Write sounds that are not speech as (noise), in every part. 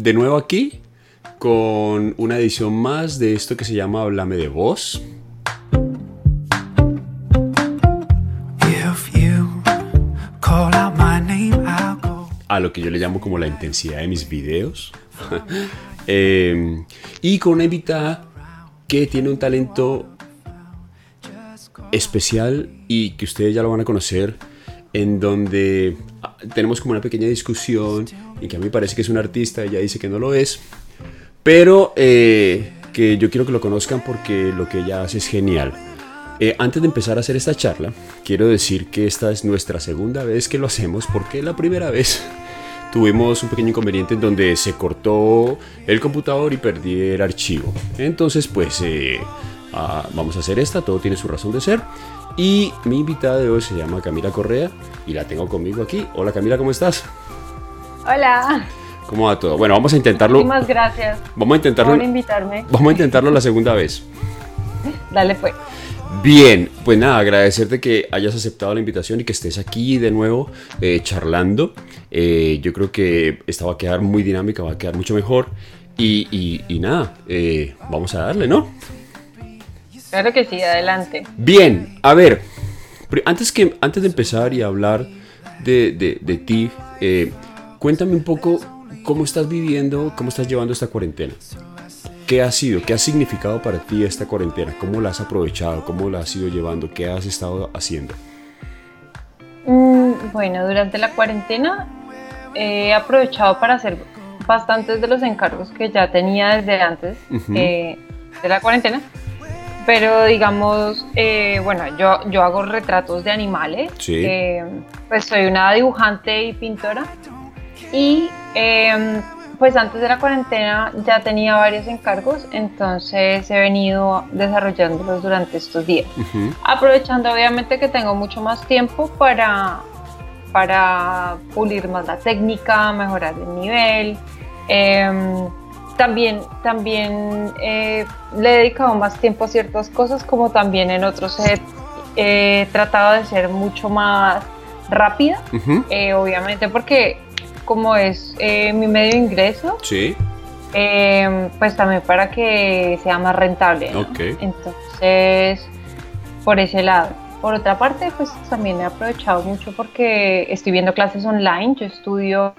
de nuevo aquí con una edición más de esto que se llama Háblame de Voz. A lo que yo le llamo como la intensidad de mis videos. (laughs) Em, y con una invitada que tiene un talento especial y que ustedes ya lo van a conocer, en donde tenemos como una pequeña discusión y que a mí parece que es un artista, ella dice que no lo es, pero eh, que yo quiero que lo conozcan porque lo que ella hace es genial. Eh, antes de empezar a hacer esta charla, quiero decir que esta es nuestra segunda vez que lo hacemos porque la primera vez (laughs) tuvimos un pequeño inconveniente en donde se cortó el computador y perdí el archivo. Entonces, pues eh, ah, vamos a hacer esta, todo tiene su razón de ser. Y mi invitada de hoy se llama Camila Correa y la tengo conmigo aquí. Hola Camila, ¿cómo estás? Hola. ¿Cómo va todo? Bueno, vamos a intentarlo. Muchísimas gracias. Vamos a intentarlo. Por invitarme. Vamos a intentarlo la segunda vez. Dale pues. Bien, pues nada, agradecerte que hayas aceptado la invitación y que estés aquí de nuevo eh, charlando. Eh, yo creo que esta va a quedar muy dinámica, va a quedar mucho mejor. Y, nada, eh, vamos a darle, ¿no? Claro que sí, adelante. Bien, a ver, antes, que, antes de empezar y hablar de, de ti, cuéntame un poco cómo estás viviendo, cómo estás llevando esta cuarentena. ¿Qué ha sido? ¿Qué ha significado para ti esta cuarentena? ¿Cómo la has aprovechado? ¿Cómo la has ido llevando? ¿Qué has estado haciendo? Mm, bueno, durante la cuarentena he aprovechado para hacer bastantes de los encargos que ya tenía desde antes eh, de la cuarentena. Pero digamos, eh, bueno, yo, yo hago retratos de animales. Sí. Eh, pues soy una dibujante y pintora. Y em, pues antes de la cuarentena ya tenía varios encargos, entonces he venido desarrollándolos durante estos días. Aprovechando obviamente que tengo mucho más tiempo para, para pulir más la técnica, mejorar el nivel. Em, también también eh, le he dedicado más tiempo a ciertas cosas, como también en otros he, tratado de ser mucho más rápida, eh, obviamente porque como es eh, mi medio de ingreso, sí. Em, pues también para que sea más rentable. Entonces, por ese lado. Por otra parte, pues también he aprovechado mucho porque estoy viendo clases online. Yo estudio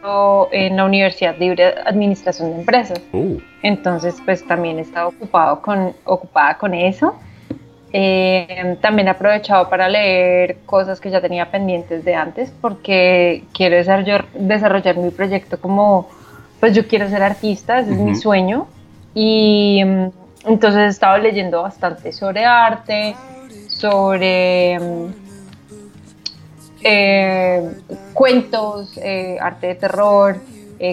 en la Universidad Libre de Administración de Empresas. Uh. Entonces, pues también he estado ocupado con, ocupada con eso. Eh, también he aprovechado para leer cosas que ya tenía pendientes de antes porque quiero desarrollar, desarrollar mi proyecto como, pues yo quiero ser artista, ese es mi sueño. Y mm, entonces he estado leyendo bastante sobre arte, sobre mm, eh, cuentos, eh, arte de terror,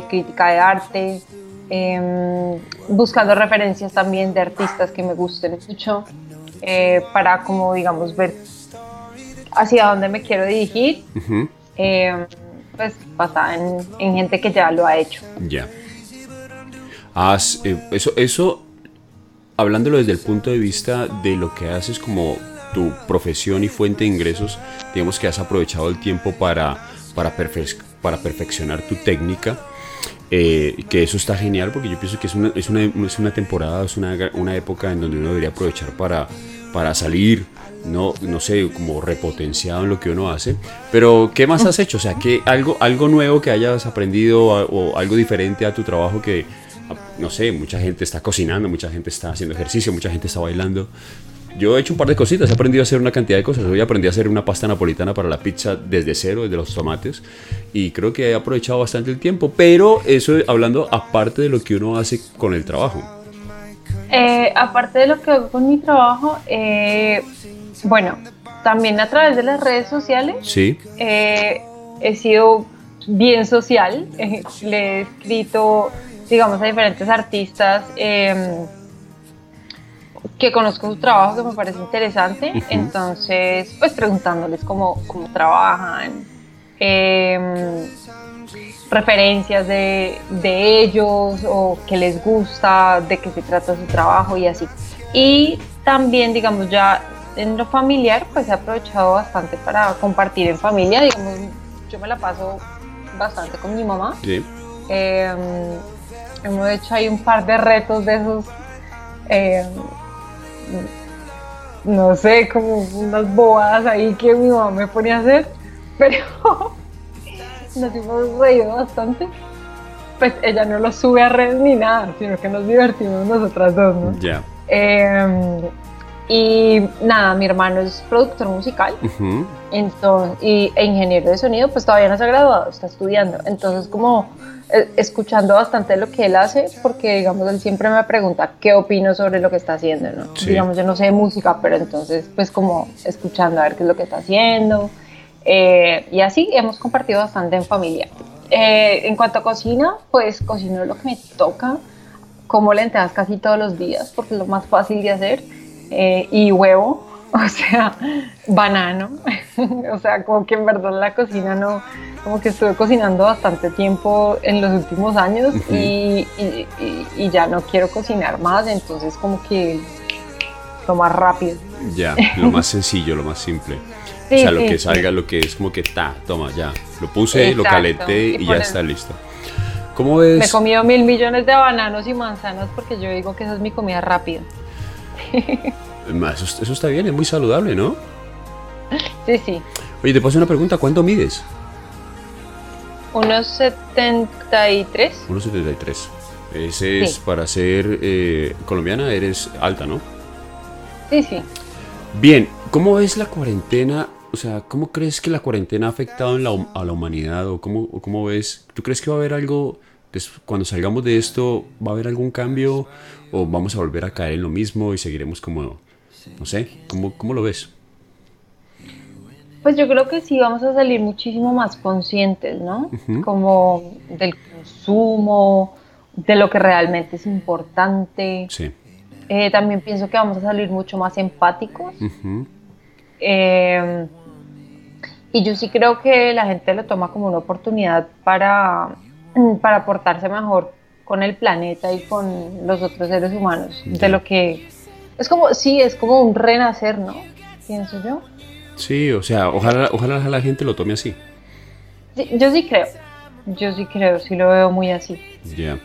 crítica de arte, em, buscando referencias también de artistas que me gusten mucho. Eh, para como digamos ver hacia dónde me quiero dirigir, eh, pues basada en, gente que ya lo ha hecho. Ya. Eh, eso, eso, hablándolo desde el punto de vista de lo que haces como tu profesión y fuente de ingresos, digamos que has aprovechado el tiempo para, para, para perfeccionar tu técnica. Que eso está genial porque yo pienso que es una, es una, es una temporada, es una, una, época en donde uno debería aprovechar para, para salir, no, no sé, como repotenciado en lo que uno hace. Pero, ¿qué más has hecho? O sea, ¿qué, algo, algo nuevo que hayas aprendido o, algo diferente a tu trabajo que, no sé, mucha gente está cocinando, mucha gente está haciendo ejercicio, mucha gente está bailando. Yo he hecho un par de cositas, he aprendido a hacer una cantidad de cosas. Hoy aprendí a hacer una pasta napolitana para la pizza desde cero, desde los tomates. Y creo que he aprovechado bastante el tiempo. Pero eso hablando aparte de lo que uno hace con el trabajo. Eh, aparte de lo que hago con mi trabajo, eh, bueno, también a través de las redes sociales sí. Eh, he sido bien social, (laughs) le he escrito, digamos, a diferentes artistas em, que conozco su trabajo, que me parece interesante, entonces, pues preguntándoles cómo, cómo trabajan em, referencias de, de, ellos o que les gusta, de qué se trata su trabajo y así. Y también, digamos, ya en lo familiar, pues he aprovechado bastante para compartir en familia. Digamos, yo me la paso bastante con mi mamá. Sí. Em, hemos hecho ahí un par de retos de esos, eh, no sé, como unas bobadas ahí que mi mamá me ponía a hacer, pero (laughs) nos hemos reído bastante. Pues ella no lo sube a redes ni nada, sino que nos divertimos nosotras dos, ¿no? Ya. Em, y nada, mi hermano es productor musical entonces, y, e ingeniero de sonido, pues todavía no se ha graduado, está estudiando. Entonces, como eh, escuchando bastante lo que él hace, porque digamos, él siempre me pregunta qué opino sobre lo que está haciendo, ¿no? Digamos, yo no sé de música, pero entonces, pues como escuchando a ver qué es lo que está haciendo. Eh, y así hemos compartido bastante en familia. Eh, en cuanto a cocina, pues cocino lo que me toca, como lentejas casi todos los días, porque es lo más fácil de hacer eh, y huevo, (laughs) o sea, banano, (laughs) o sea, como que en verdad la cocina no, como que estuve cocinando bastante tiempo en los últimos años y, y, ya no quiero cocinar más, entonces como que lo más rápido. Ya, lo más sencillo, lo más simple. (laughs) o sea, lo que salga, lo que es como que ta, toma, ya. Lo puse, lo calenté y, ya está listo. ¿Cómo ves? Me he comido mil millones de bananos y manzanas porque yo digo que esa es mi comida rápida. (laughs) Eso, eso, está bien, es muy saludable, ¿no? Sí, sí. Oye, te paso una pregunta, ¿cuánto mides? Unos 73. Unos 73. Ese es para ser eh, colombiana, eres alta, ¿no? Sí, sí. Bien, ¿cómo ves la cuarentena? O sea, ¿cómo crees que la cuarentena ha afectado a la humanidad? ¿O cómo, cómo ves? ¿Tú crees que va a haber algo, cuando salgamos de esto, va a haber algún cambio? ¿O vamos a volver a caer en lo mismo y seguiremos como, no sé, ¿cómo, cómo lo ves? Pues yo creo que sí vamos a salir muchísimo más conscientes, ¿no? Como del consumo, de lo que realmente es importante. Sí. Eh, también pienso que vamos a salir mucho más empáticos. Eh, y yo sí creo que la gente lo toma como una oportunidad para, para portarse mejor con el planeta y con los otros seres humanos. De lo que es como, sí, es como un renacer, ¿no? Pienso yo. Sí, o sea, ojalá, ojalá la gente lo tome así. yo sí creo. Yo sí creo, sí lo veo muy así. Ya.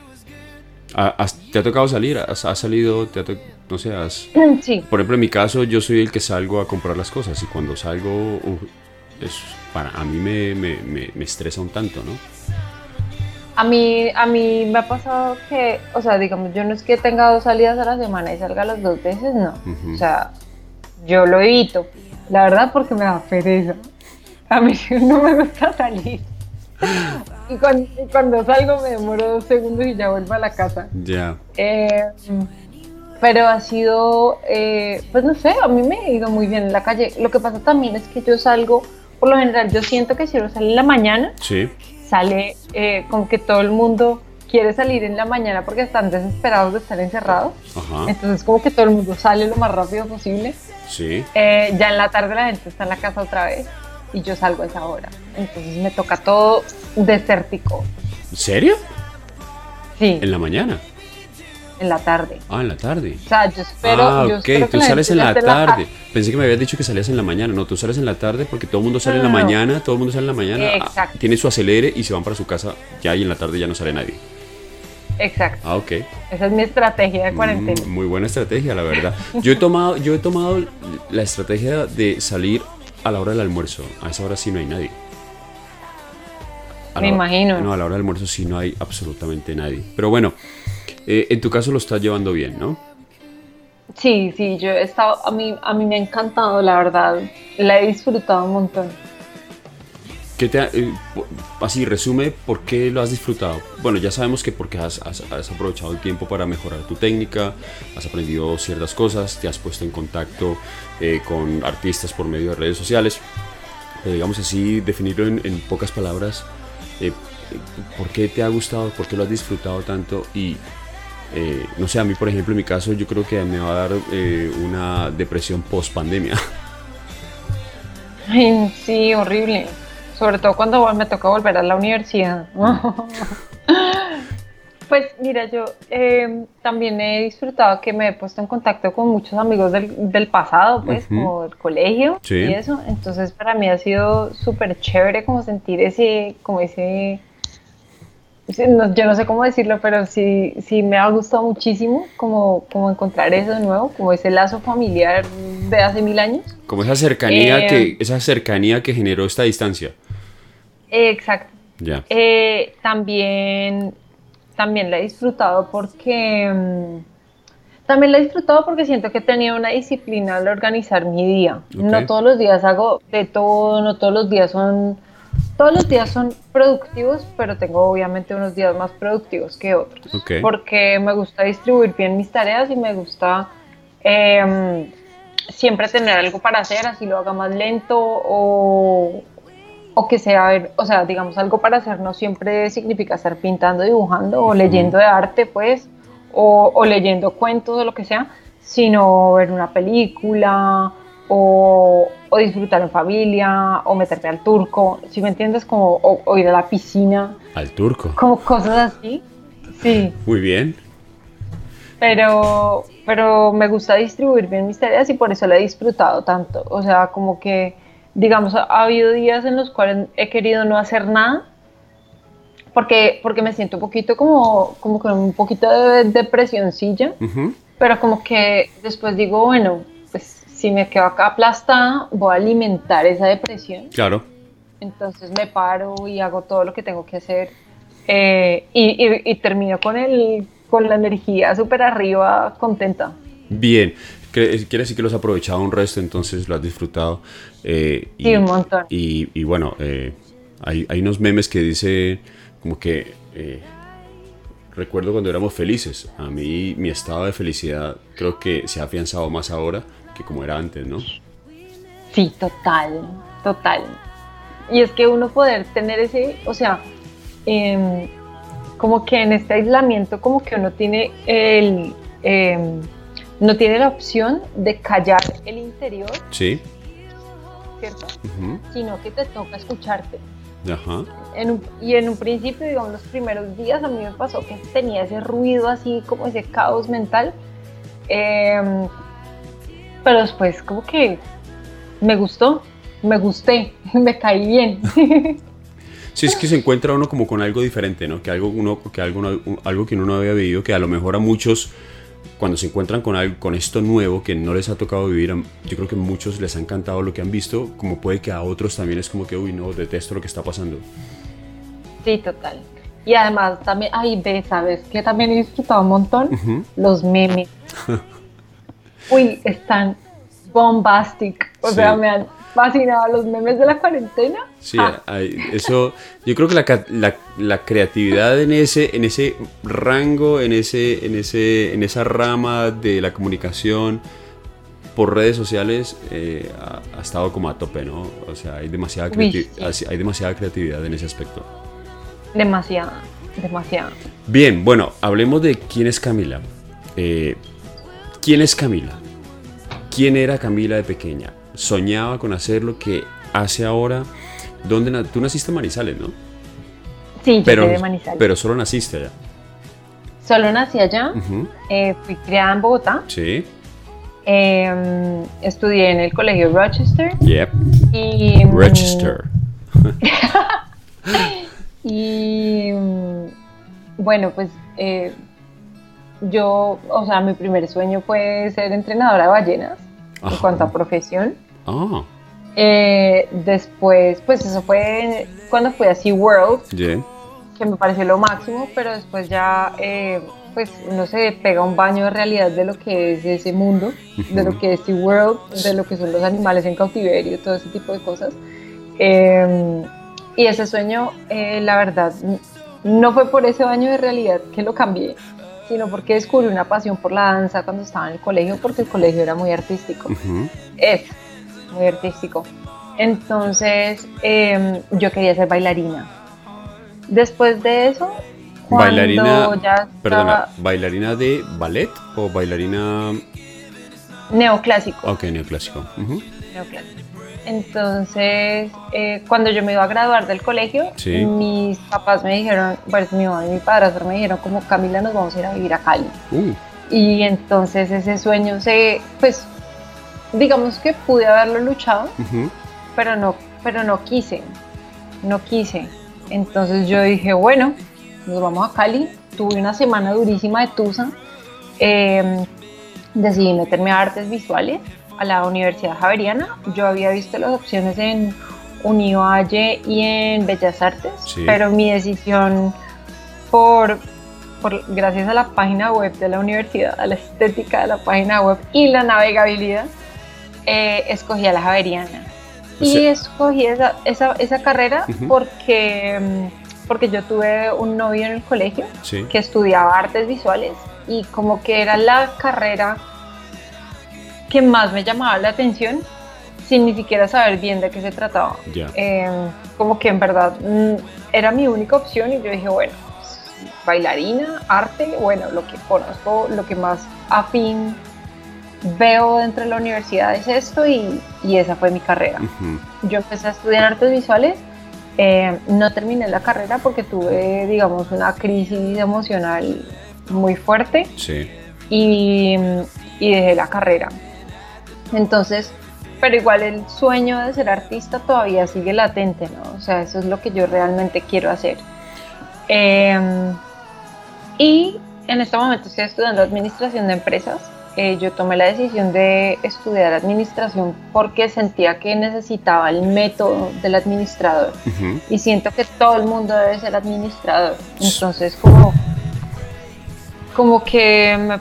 ¿Te ha tocado salir? ¿Has, salido? Te no sé, has... (clears throat) Sí. Por ejemplo, en mi caso, yo soy el que salgo a comprar las cosas y cuando salgo, es, para, a mí me, me, me, estresa un tanto, ¿no? A mí, a mí me ha pasado que, o sea, digamos, yo no es que tenga dos salidas a la semana y salga las dos veces, no. O sea, yo lo evito, la verdad, porque me da pereza. A mí (laughs) no me gusta salir. Y cuando, salgo me demoro dos segundos y ya vuelvo a la casa. Ya. Eh, pero ha sido, eh, pues no sé, a mí me ha ido muy bien en la calle. Lo que pasa también es que yo salgo, por lo general, yo siento que si uno sale en la mañana, sí. Sale eh, como que todo el mundo quiere salir en la mañana porque están desesperados de estar encerrados. Entonces como que todo el mundo sale lo más rápido posible. Sí. ya en la tarde la gente está en la casa otra vez y yo salgo a esa hora. Entonces me toca todo desértico. ¿En serio? Sí. ¿En la mañana? En la tarde. Ah, en la tarde. O sea, yo espero. Ah, ok, tú sales en la tarde. Pensé que me habías dicho que salías en la mañana. No, tú sales en la tarde porque todo el mundo sale en la mañana, todo el mundo sale en la mañana. Ah, Exacto. tiene su acelere y se van para su casa ya y en la tarde ya no sale nadie. Exacto. Ah, ok. Esa es mi estrategia de mm, cuarentena. muy buena estrategia, la verdad. Yo he tomado, yo he tomado la estrategia de salir a la hora del almuerzo. A esa hora sí no hay nadie. Me imagino. No, a la hora del almuerzo sí no hay absolutamente nadie. Pero bueno, eh, en tu caso lo estás llevando bien, ¿no? Sí, sí, yo he estado, a mí, a mí me ha encantado, la verdad. La he disfrutado un montón. ¿Qué te eh, así, resume, ¿por qué lo has disfrutado? Bueno, ya sabemos que porque has, aprovechado el tiempo para mejorar tu técnica, has aprendido ciertas cosas, te has puesto en contacto eh, con artistas por medio de redes sociales. Pero digamos así, definirlo en, pocas palabras, eh, ¿por qué te ha gustado? ¿Por qué lo has disfrutado tanto? Y no sé, a mí por ejemplo, en mi caso, yo creo que me va a dar una depresión post pandemia. Sí, horrible sobre todo cuando me toca volver a la universidad. (laughs) Pues mira, yo eh, también he disfrutado que me he puesto en contacto con muchos amigos del, pasado, pues, como del colegio y eso. Entonces, para mí ha sido súper chévere como sentir ese, como ese, yo no sé cómo decirlo, pero sí, sí me ha gustado muchísimo como, como encontrar eso de nuevo, como ese lazo familiar de hace mil años. Como esa cercanía, que, eh, esa cercanía que generó esta distancia. exacto. Ya. Eh, también, también la he disfrutado porque... Mm, también la he disfrutado porque siento que he tenido una disciplina al organizar mi día. No todos los días hago de todo, no todos los días son todos los días son productivos, pero tengo obviamente unos días más productivos que otros. Porque me gusta distribuir bien mis tareas y me gusta em, siempre tener algo para hacer, así lo haga más lento o, o que sea, o sea, digamos, algo para hacer no siempre significa estar pintando, dibujando o leyendo de arte, pues, o, o leyendo cuentos o lo que sea, sino ver una película o, disfrutar en familia, o meterte al turco, si me entiendes, como o, ir a la piscina. Al turco. Como cosas así. Sí. (laughs) Muy bien. Pero, pero me gusta distribuir bien mis tareas y por eso la he disfrutado tanto. O sea, como que, digamos, ha, habido días en los cuales he querido no hacer nada porque, porque me siento un poquito como, como con un poquito de depresioncilla, pero como que después digo, bueno, si me quedo acá aplastada, voy a alimentar esa depresión. Claro. Entonces me paro y hago todo lo que tengo que hacer eh, y, termino con, el, con la energía súper arriba, contenta. Bien, quiere decir que lo has aprovechado un resto, entonces lo has disfrutado. Eh, y, sí, un montón. Y, bueno, eh, hay, hay, unos memes que dice como que recuerdo cuando éramos felices. A mí mi estado de felicidad creo que se ha afianzado más ahora que como era antes, ¿no? Sí, total, total. Y es que uno poder tener ese, o sea, em, como que en este aislamiento, como que uno tiene el, em, no tiene la opción de callar el interior. Sí. ¿Cierto? Sino que te toca escucharte. Ajá. y en un principio, digamos, los primeros días a mí me pasó que tenía ese ruido así, como ese caos mental. Eh, pero después como que me gustó, me gusté, (laughs) me caí bien. (laughs) Sí, es que se encuentra uno como con algo diferente, ¿no? Que algo, uno, que algo, algo que uno no había vivido, que a lo mejor a muchos, cuando se encuentran con, algo, con esto nuevo que no les ha tocado vivir, yo creo que a muchos les ha encantado lo que han visto, como puede que a otros también es como que, uy, no, detesto lo que está pasando. Sí, total. Y además también, ay, ve, ¿sabes? Que también he disfrutado un montón los memes. (laughs) uy, están bombastic. O sea, me han fascinado los memes de la cuarentena. Sí, ah. eso, yo creo que la, la, creatividad en ese, en ese rango, en, ese, en, ese, en esa rama de la comunicación por redes sociales eh, ha, estado como a tope, ¿no? O sea, hay demasiada, hay demasiada creatividad en ese aspecto. Demasiada, demasiada. Bien, bueno, hablemos de quién es Camila. Eh, ¿Quién es Camila? ¿Quién era Camila de pequeña? ¿Soñaba con hacer lo que hace ahora? ¿Dónde tú naciste en Manizales, no? Sí, yo pero, de Manizales. Pero solo naciste allá. Solo nací allá. Eh, fui criada en Bogotá. Sí. Em, estudié en el colegio Rochester. Yep. Y, mm, Rochester. (laughs) y mm, bueno, pues eh, yo, o sea, mi primer sueño fue ser entrenadora de ballenas en cuanto a profesión. Ah. Eh, después, pues eso fue cuando fui a SeaWorld, que me pareció lo máximo, pero después ya, eh, pues no sé, pega un baño de realidad de lo que es ese mundo, de lo que es SeaWorld, de lo que son los animales en cautiverio, todo ese tipo de cosas. Em, y ese sueño, eh, la verdad, no fue por ese baño de realidad que lo cambié, sino porque descubrí una pasión por la danza cuando estaba en el colegio, porque el colegio era muy artístico. Es muy artístico. Entonces yo quería ser bailarina. Después de eso, bailarina, ya perdona, bailarina de ballet o bailarina neoclásico. Ok, neoclásico. Neoclásico. Entonces, eh, cuando yo me iba a graduar del colegio, mis papás me dijeron, pues mi mamá y mi padrastro me dijeron como Camila nos vamos a ir a vivir a Cali. Uh. Y entonces ese sueño se, pues, digamos que pude haberlo luchado, pero no, pero no quise, no quise. Entonces yo dije, bueno, nos vamos a Cali. Tuve una semana durísima de Tusa. Em, decidí meterme a artes visuales a la Universidad Javeriana. Yo había visto las opciones en Univalle y en Bellas Artes, pero mi decisión por, por, gracias a la página web de la universidad, a la estética de la página web y la navegabilidad, eh, escogí a la Javeriana. y escogí esa, esa, esa carrera porque, porque yo tuve un novio en el colegio que estudiaba artes visuales y como que era la carrera que más me llamaba la atención sin ni siquiera saber bien de qué se trataba. Eh, como que en verdad mm, era mi única opción y yo dije, bueno, bailarina, arte, bueno, lo que conozco, lo que más afín veo dentro de la universidad es esto y, y esa fue mi carrera. Yo empecé a estudiar artes visuales, eh, no terminé la carrera porque tuve, digamos, una crisis emocional muy fuerte sí. y, y dejé la carrera. Entonces, pero igual el sueño de ser artista todavía sigue latente, ¿no? O sea, eso es lo que yo realmente quiero hacer. Em, y en este momento estoy estudiando administración de empresas. Eh, yo tomé la decisión de estudiar administración porque sentía que necesitaba el método del administrador y siento que todo el mundo debe ser administrador. Entonces, como, como que me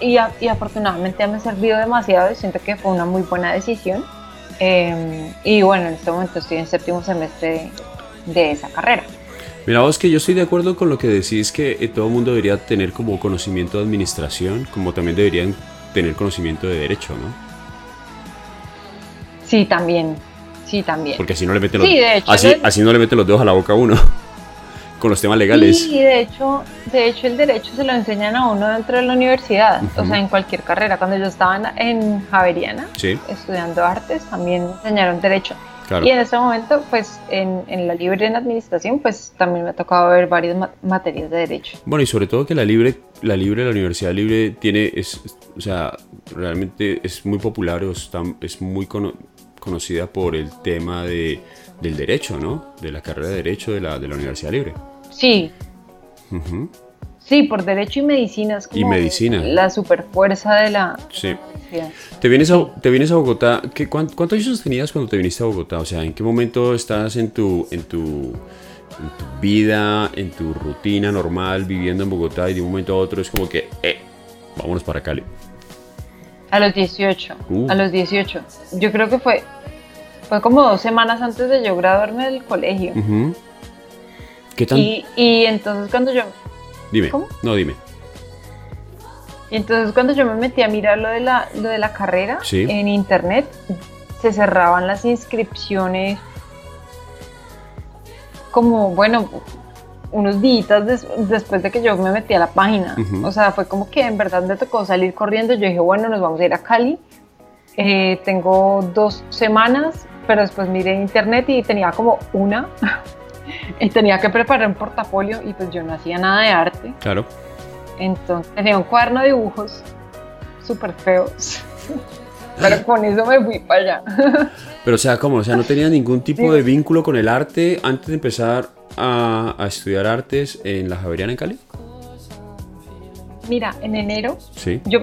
y, afortunadamente me ha servido demasiado y siento que fue una muy buena decisión. Em, y bueno, en este momento estoy en séptimo semestre de, esa carrera. Mira, vos que yo estoy de acuerdo con lo que decís que eh, todo el mundo debería tener como conocimiento de administración, como también deberían tener conocimiento de derecho, ¿no? Sí, también. Sí, también. Porque así no le mete los, así, así no le mete los dedos a la boca a uno con los temas legales. Sí, de hecho, de hecho el derecho se lo enseñan a uno dentro de la universidad, o sea, en cualquier carrera. Cuando yo estaba en Javeriana, estudiando artes, también me enseñaron derecho. Y en ese momento, pues en, en, la libre en administración, pues también me ha tocado ver varias materias de derecho. Bueno, y sobre todo que la libre, la libre, la universidad libre tiene, es, o sea, realmente es muy popular, es, es muy conocida por el tema de del derecho, ¿no? De la carrera de derecho de la, de la Universidad Libre. Sí. Sí, por derecho y medicina es como y medicina. la superfuerza de la sí. Te vienes a, te vienes a Bogotá, ¿qué, ¿cuántos años tenías cuando te viniste a Bogotá? O sea, ¿en qué momento estás en tu, en tu, en tu vida, en tu rutina normal, viviendo en Bogotá y de un momento a otro es como que, eh, vámonos para Cali? A los 18, uh. a los 18. Yo creo que fue, fue como dos semanas antes de yo graduarme del colegio. ¿Qué tal? Y, y, entonces cuando yo... Dime. ¿Cómo? No, dime. Y entonces cuando yo me metí a mirar lo de la, lo de la carrera en internet, se cerraban las inscripciones como, bueno, unos días después de que yo me metí a la página. O sea, fue como que en verdad me tocó salir corriendo. Yo dije, bueno, nos vamos a ir a Cali. Eh, tengo dos semanas pero después miré internet y tenía como una (laughs) y tenía que preparar un portafolio y pues yo no hacía nada de arte. Claro. Entonces tenía un cuaderno de dibujos súper feos. (laughs) Pero con eso me fui para allá. (laughs) Pero o sea, ¿cómo? O sea, ¿no tenía ningún tipo de vínculo con el arte antes de empezar a, a estudiar artes en la Javeriana en Cali? Mira, en enero. Sí. Yo,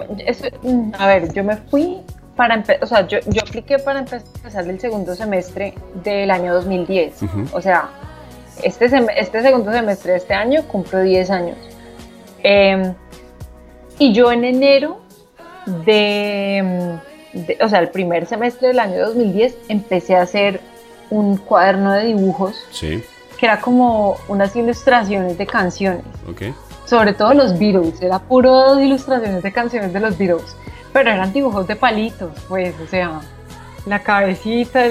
a ver, yo me fui para o sea, yo, yo apliqué para empezar el segundo semestre del año 2010. O sea, este, este segundo semestre de este año cumplo 10 años. Em, y yo en enero de, o sea, el primer semestre del año 2010 empecé a hacer un cuaderno de dibujos. Sí. Que era como unas ilustraciones de canciones. Okay. Sobre todo los Beatles, era puro ilustraciones de canciones de los Beatles. Pero eran dibujos de palitos, pues, o sea, la cabecita,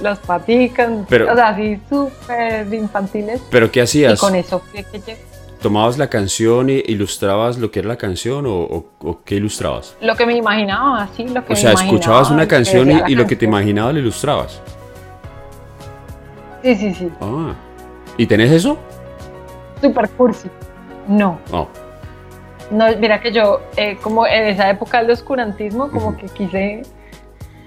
las paticas, o sea, así súper infantiles. ¿Pero qué hacías? Y con eso fue que ¿Tomabas la canción e ilustrabas lo que era la canción o, qué ilustrabas? Lo que me imaginaba, sí, lo que O sea, escuchabas una canción y, lo que te imaginaba lo ilustrabas. Sí, sí, sí. Ah. ¿Y tenés eso? Super cursi. No. No. No, mira que yo, eh, como en esa época del oscurantismo, como que quise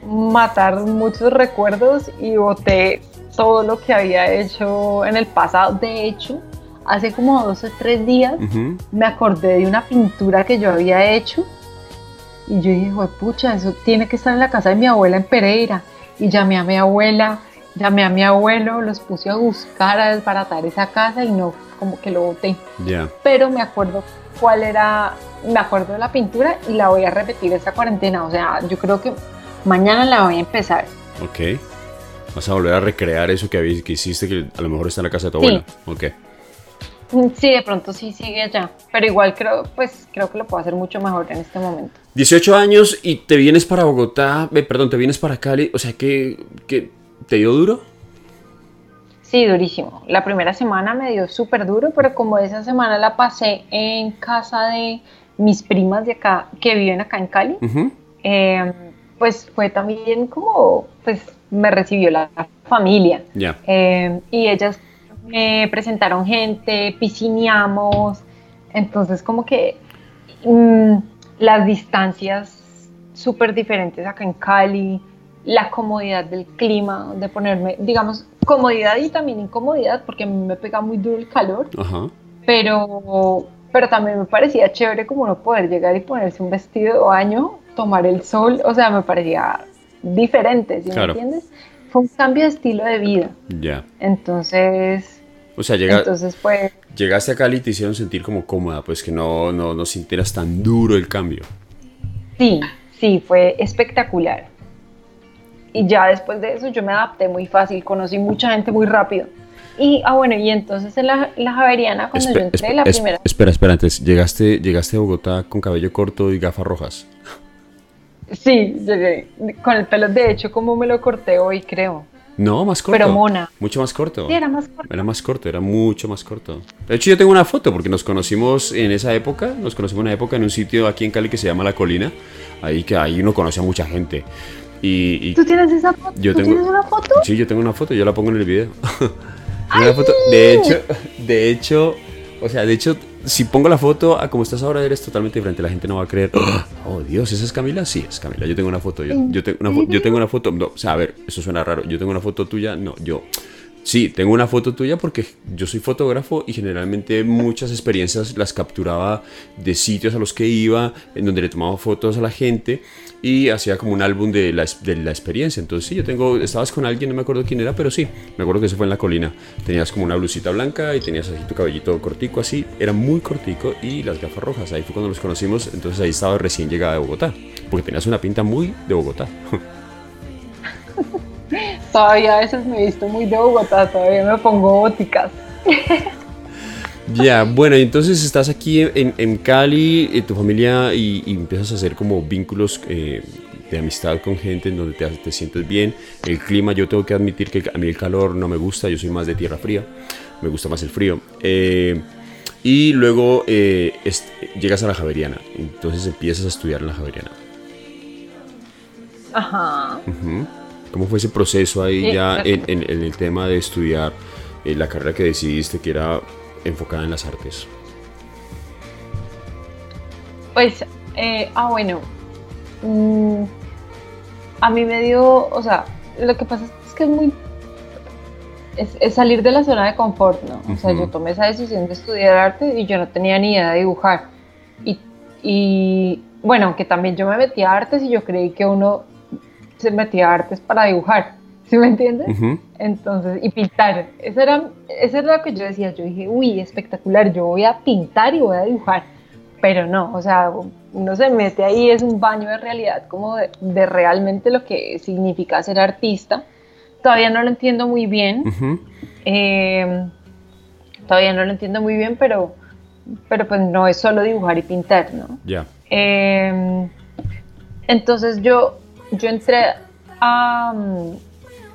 matar muchos recuerdos y boté todo lo que había hecho en el pasado. De hecho, hace como dos o tres días me acordé de una pintura que yo había hecho y yo dije, pucha, eso tiene que estar en la casa de mi abuela en Pereira. Y llamé a mi abuela, llamé a mi abuelo, los puse a buscar, a desbaratar esa casa y no, como que lo boté. Pero me acuerdo cuál era, me acuerdo de la pintura y la voy a repetir esta cuarentena. O sea, yo creo que mañana la voy a empezar. Ok. Vas a volver a recrear eso que, que hiciste, que a lo mejor está en la casa de tu abuela. Ok. Mm, sí, de pronto sí sigue allá, pero igual creo, pues creo que lo puedo hacer mucho mejor en este momento. 18 años y te vienes para Bogotá, eh, perdón, te vienes para Cali, o sea que, te dio duro. Sí, durísimo. La primera semana me dio súper duro, pero como esa semana la pasé en casa de mis primas de acá, que viven acá en Cali, em, pues fue también como, pues me recibió la familia. Em, y ellas me presentaron gente, piscineamos, entonces como que mm, las distancias súper diferentes acá en Cali, la comodidad del clima, de ponerme, digamos, comodidad y también incomodidad, porque a mí me pega muy duro el calor, pero pero también me parecía chévere como no poder llegar y ponerse un vestido de baño, tomar el sol, o sea, me parecía diferente, ¿sí me entiendes? Fue un cambio de estilo de vida. Ya. Entonces, o sea, Entonces, pues, llegaste a Cali y te hicieron sentir como cómoda, pues que no, no, no sintieras tan duro el cambio. Sí, sí, fue espectacular. Y ya después de eso yo me adapté muy fácil, conocí mucha gente muy rápido. Y, ah, bueno, y entonces en la, la Javeriana, cuando yo entré la primera... Espera, espera, antes, ¿llegaste, ¿llegaste a Bogotá con cabello corto y gafas rojas? Sí, llegué con el pelo, de hecho, como me lo corté hoy, creo. No, más corto. Pero mona. Mucho más corto. Sí, era más corto. Era más corto, era mucho más corto. De hecho, yo tengo una foto porque nos conocimos en esa época. Nos conocimos en una época en un sitio aquí en Cali que se llama La Colina. Ahí que ahí uno conoce a mucha gente. Y, ¿Tú tienes esa foto? Yo ¿Tú tienes una foto? Sí, yo tengo una foto, yo la pongo en el video. (laughs) una foto. De hecho, de hecho, o sea, de hecho, si pongo la foto a como estás ahora, eres totalmente diferente. La gente no va a creer. (gasps) Oh, Dios, ¿esa es Camila? Sí, es Camila. Yo tengo una foto. Yo, tengo, una, yo tengo una foto. No, o sea, a ver, eso suena raro. Yo tengo una foto tuya. No, yo. Sí, tengo una foto tuya porque yo soy fotógrafo y generalmente muchas experiencias las capturaba de sitios a los que iba, en donde le tomaba fotos a la gente y hacía como un álbum de la, de la experiencia. Entonces sí, yo tengo, estabas con alguien, no me acuerdo quién era, pero sí, me acuerdo que eso fue en la colina. Tenías como una blusita blanca y tenías así tu cabellito cortico así, era muy cortico y las gafas rojas. Ahí fue cuando nos conocimos, entonces ahí estaba recién llegada de Bogotá, porque tenías una pinta muy de Bogotá. (laughs) (laughs) Todavía a veces me he visto muy de Bogotá, todavía me pongo óticas. (laughs) Ya, bueno, entonces estás aquí en, Cali, en tu familia, y, empiezas a hacer como vínculos eh, de amistad con gente en donde te, sientes bien. El clima, yo tengo que admitir que a mí el calor no me gusta, yo soy más de tierra fría, me gusta más el frío. Eh, y luego eh, llegas a la Javeriana, entonces empiezas a estudiar en la Javeriana. Ajá. ¿Cómo fue ese proceso ahí ya en, el tema de estudiar eh, la carrera que decidiste que era enfocada en las artes? Pues, eh, ah, bueno, mm, a mí me dio, o sea, lo que pasa es que es muy, es, salir de la zona de confort, ¿no? O sea, yo tomé esa decisión de estudiar arte y yo no tenía ni idea de dibujar. Y, y bueno, aunque también yo me metí a artes y yo creí que uno se metía a artes para dibujar, ¿sí me entiendes? Entonces, y pintar, eso era, eso era lo que yo decía, yo dije, uy, espectacular, yo voy a pintar y voy a dibujar, pero no, o sea, uno se mete ahí, es un baño de realidad, como de, realmente lo que significa ser artista, todavía no lo entiendo muy bien, em, todavía no lo entiendo muy bien, pero, pero pues no es solo dibujar y pintar, ¿no? Ya. Em, entonces yo yo entré a,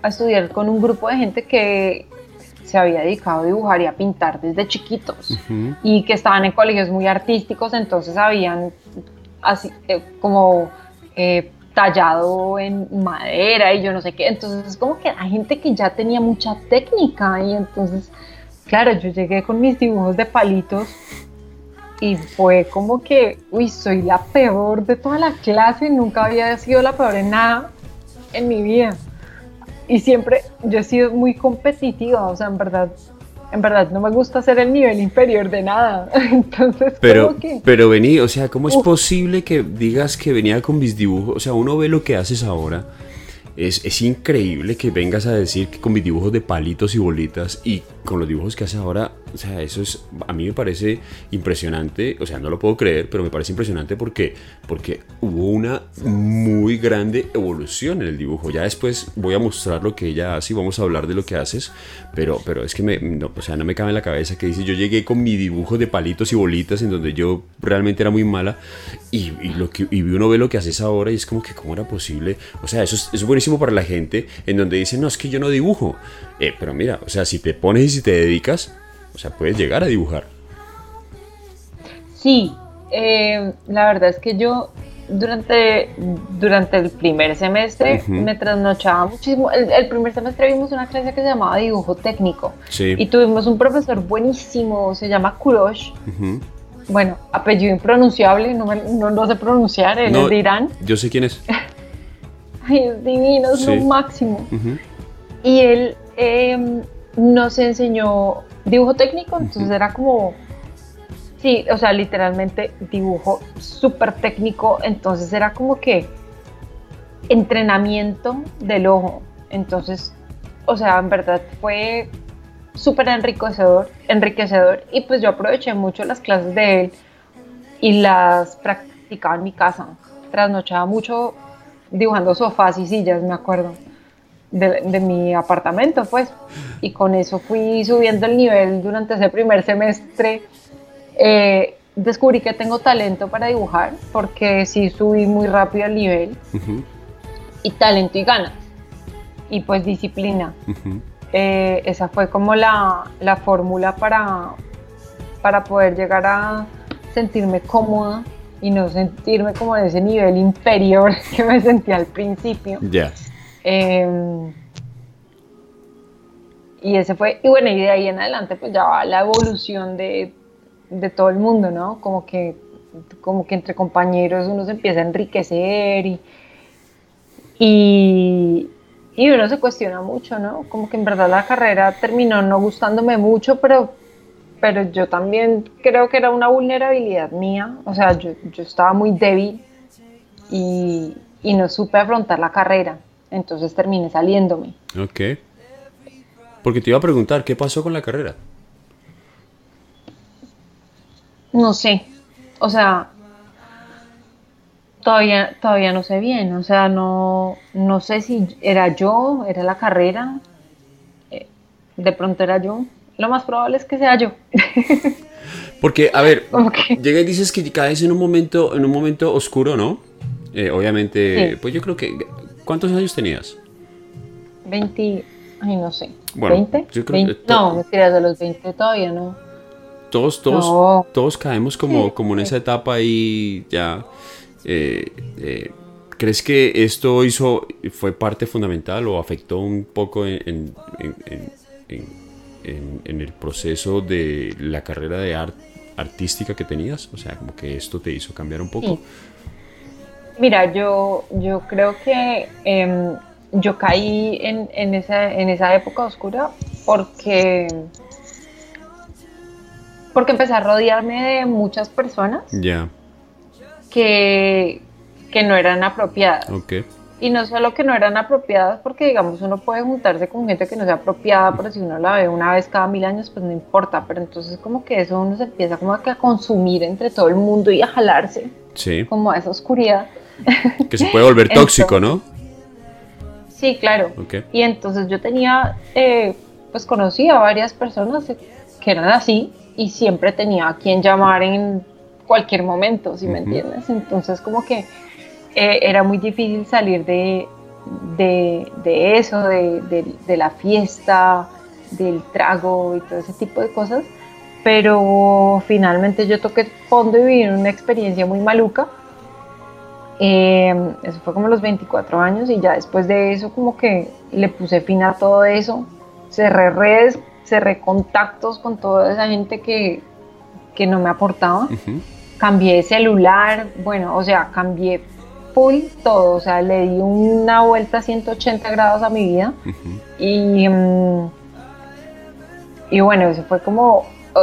estudiar con un grupo de gente que se había dedicado a dibujar y a pintar desde chiquitos y que estaban en colegios muy artísticos, entonces habían así eh, como eh, tallado en madera y yo no sé qué, entonces es como que la gente que ya tenía mucha técnica y entonces, claro, yo llegué con mis dibujos de palitos y fue como que, uy, soy la peor de toda la clase, nunca había sido la peor en nada en mi vida. Y siempre yo he sido muy competitiva, o sea, en verdad, en verdad no me gusta hacer el nivel inferior de nada. (laughs) Entonces, pero, pero vení, o sea, ¿cómo es posible que digas que venía con mis dibujos? O sea, uno ve lo que haces ahora es, increíble que vengas a decir que con mis dibujos de palitos y bolitas y con los dibujos que haces ahora, o sea, eso es, a mí me parece impresionante, o sea, no lo puedo creer, pero me parece impresionante porque, porque hubo una muy grande evolución en el dibujo. Ya después voy a mostrar lo que ella hace y vamos a hablar de lo que haces, pero, pero es que me, no, o sea, no me cabe en la cabeza que dice, yo llegué con mi dibujo de palitos y bolitas en donde yo realmente era muy mala y, lo que, y uno ve lo que haces ahora y es como que, ¿cómo era posible? O sea, eso es, es buenísimo para la gente en donde dicen, no, es que yo no dibujo. Eh, pero mira, o sea, si te pones y si te dedicas, o sea, puedes llegar a dibujar. Sí, eh, la verdad es que yo durante, durante el primer semestre me trasnochaba muchísimo. El, primer semestre vimos una clase que se llamaba dibujo técnico. Y tuvimos un profesor buenísimo, se llama Kurosh. Bueno, apellido impronunciable, no, no, sé pronunciar, él es de Irán. Yo sé quién es. (laughs) es divino, es lo máximo. Y él em, nos enseñó dibujo técnico, entonces era como, sí, o sea, literalmente dibujo súper técnico, entonces era como que entrenamiento del ojo. Entonces, o sea, en verdad fue súper enriquecedor, enriquecedor y pues yo aproveché mucho las clases de él y las practicaba en mi casa. Trasnochaba mucho dibujando sofás y sillas, me acuerdo, de, mi apartamento, pues. Y con eso fui subiendo el nivel durante ese primer semestre. Eh, descubrí que tengo talento para dibujar, porque sí subí muy rápido el nivel. Y talento y ganas. Y pues disciplina. Eh, esa fue como la, la fórmula para, para poder llegar a sentirme cómoda y no sentirme como en ese nivel inferior (laughs) que me sentía al principio. Ya. Em, y ese fue, y bueno, y de ahí en adelante pues ya va la evolución de, de todo el mundo, ¿no? Como que, como que entre compañeros uno se empieza a enriquecer y, y, y uno se cuestiona mucho, ¿no? Como que en verdad la carrera terminó no gustándome mucho, pero pero yo también creo que era una vulnerabilidad mía, o sea, yo, estaba muy débil y, no supe afrontar la carrera, entonces terminé saliéndome. Ok. Porque te iba a preguntar, ¿qué pasó con la carrera? No sé, o sea, todavía, todavía no sé bien, o sea, no, no sé si era yo, era la carrera, eh, de pronto era yo, lo más probable es que sea yo. (laughs) Porque, a ver, llega y dices que caes en un momento, en un momento oscuro, ¿no? Eh, obviamente, pues yo creo que. ¿Cuántos años tenías? 20. Ay, no sé. Bueno, ¿20? Yo creo Que no, mentiras, de los 20 todavía no. Todos, todos, todos caemos como, como en esa etapa y ya. Eh, eh, ¿Crees que esto hizo, fue parte fundamental o afectó un poco en en, el proceso de la carrera de art, artística que tenías? O sea, como que esto te hizo cambiar un poco. Mira, yo, yo creo que em, yo caí en, en, esa, en esa época oscura porque, porque empecé a rodearme de muchas personas que, que no eran apropiadas. Okay. Y no solo que no eran apropiadas, porque digamos uno puede juntarse con gente que no sea apropiada, pero si uno la ve una vez cada mil años, pues no importa. Pero entonces como que eso uno se empieza como a, consumir entre todo el mundo y a jalarse. Sí. Como a esa oscuridad. Que se puede volver (laughs) tóxico, ¿no? Sí, claro. Y entonces yo tenía, eh, pues conocí a varias personas que eran así y siempre tenía a quien llamar en cualquier momento, si me entiendes. Entonces como que eh, era muy difícil salir de, de, eso, de, la fiesta, del trago y todo ese tipo de cosas. Pero finalmente yo toqué fondo y viví una experiencia muy maluca. Eh, eso fue como los 24 años y ya después de eso como que le puse fin a todo eso. Cerré redes, cerré contactos con toda esa gente que, que no me aportaba. Cambié de celular, bueno, o sea, cambié full todo, o sea, le di una vuelta a 180 grados a mi vida y, mm, y bueno, eso fue como, uh,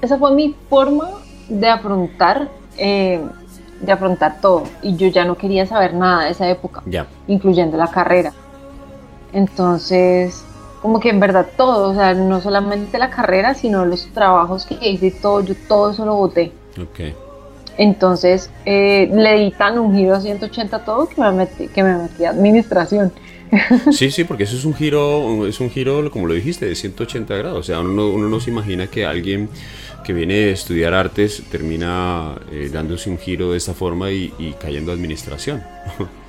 esa fue mi forma de afrontar, eh, de afrontar todo. Y yo ya no quería saber nada de esa época, incluyendo la carrera. Entonces, como que en verdad todo, o sea, no solamente la carrera, sino los trabajos que hice y todo, yo todo eso lo boté. Okay. Entonces eh, le di tan un giro a 180 todo que me metí, que me metí a administración. (laughs) Sí, sí, porque eso es un giro, es un giro, como lo dijiste, de 180 grados. O sea, uno, uno no se imagina que alguien que viene a estudiar artes termina eh, dándose un giro de esta forma y, cayendo a administración. (laughs)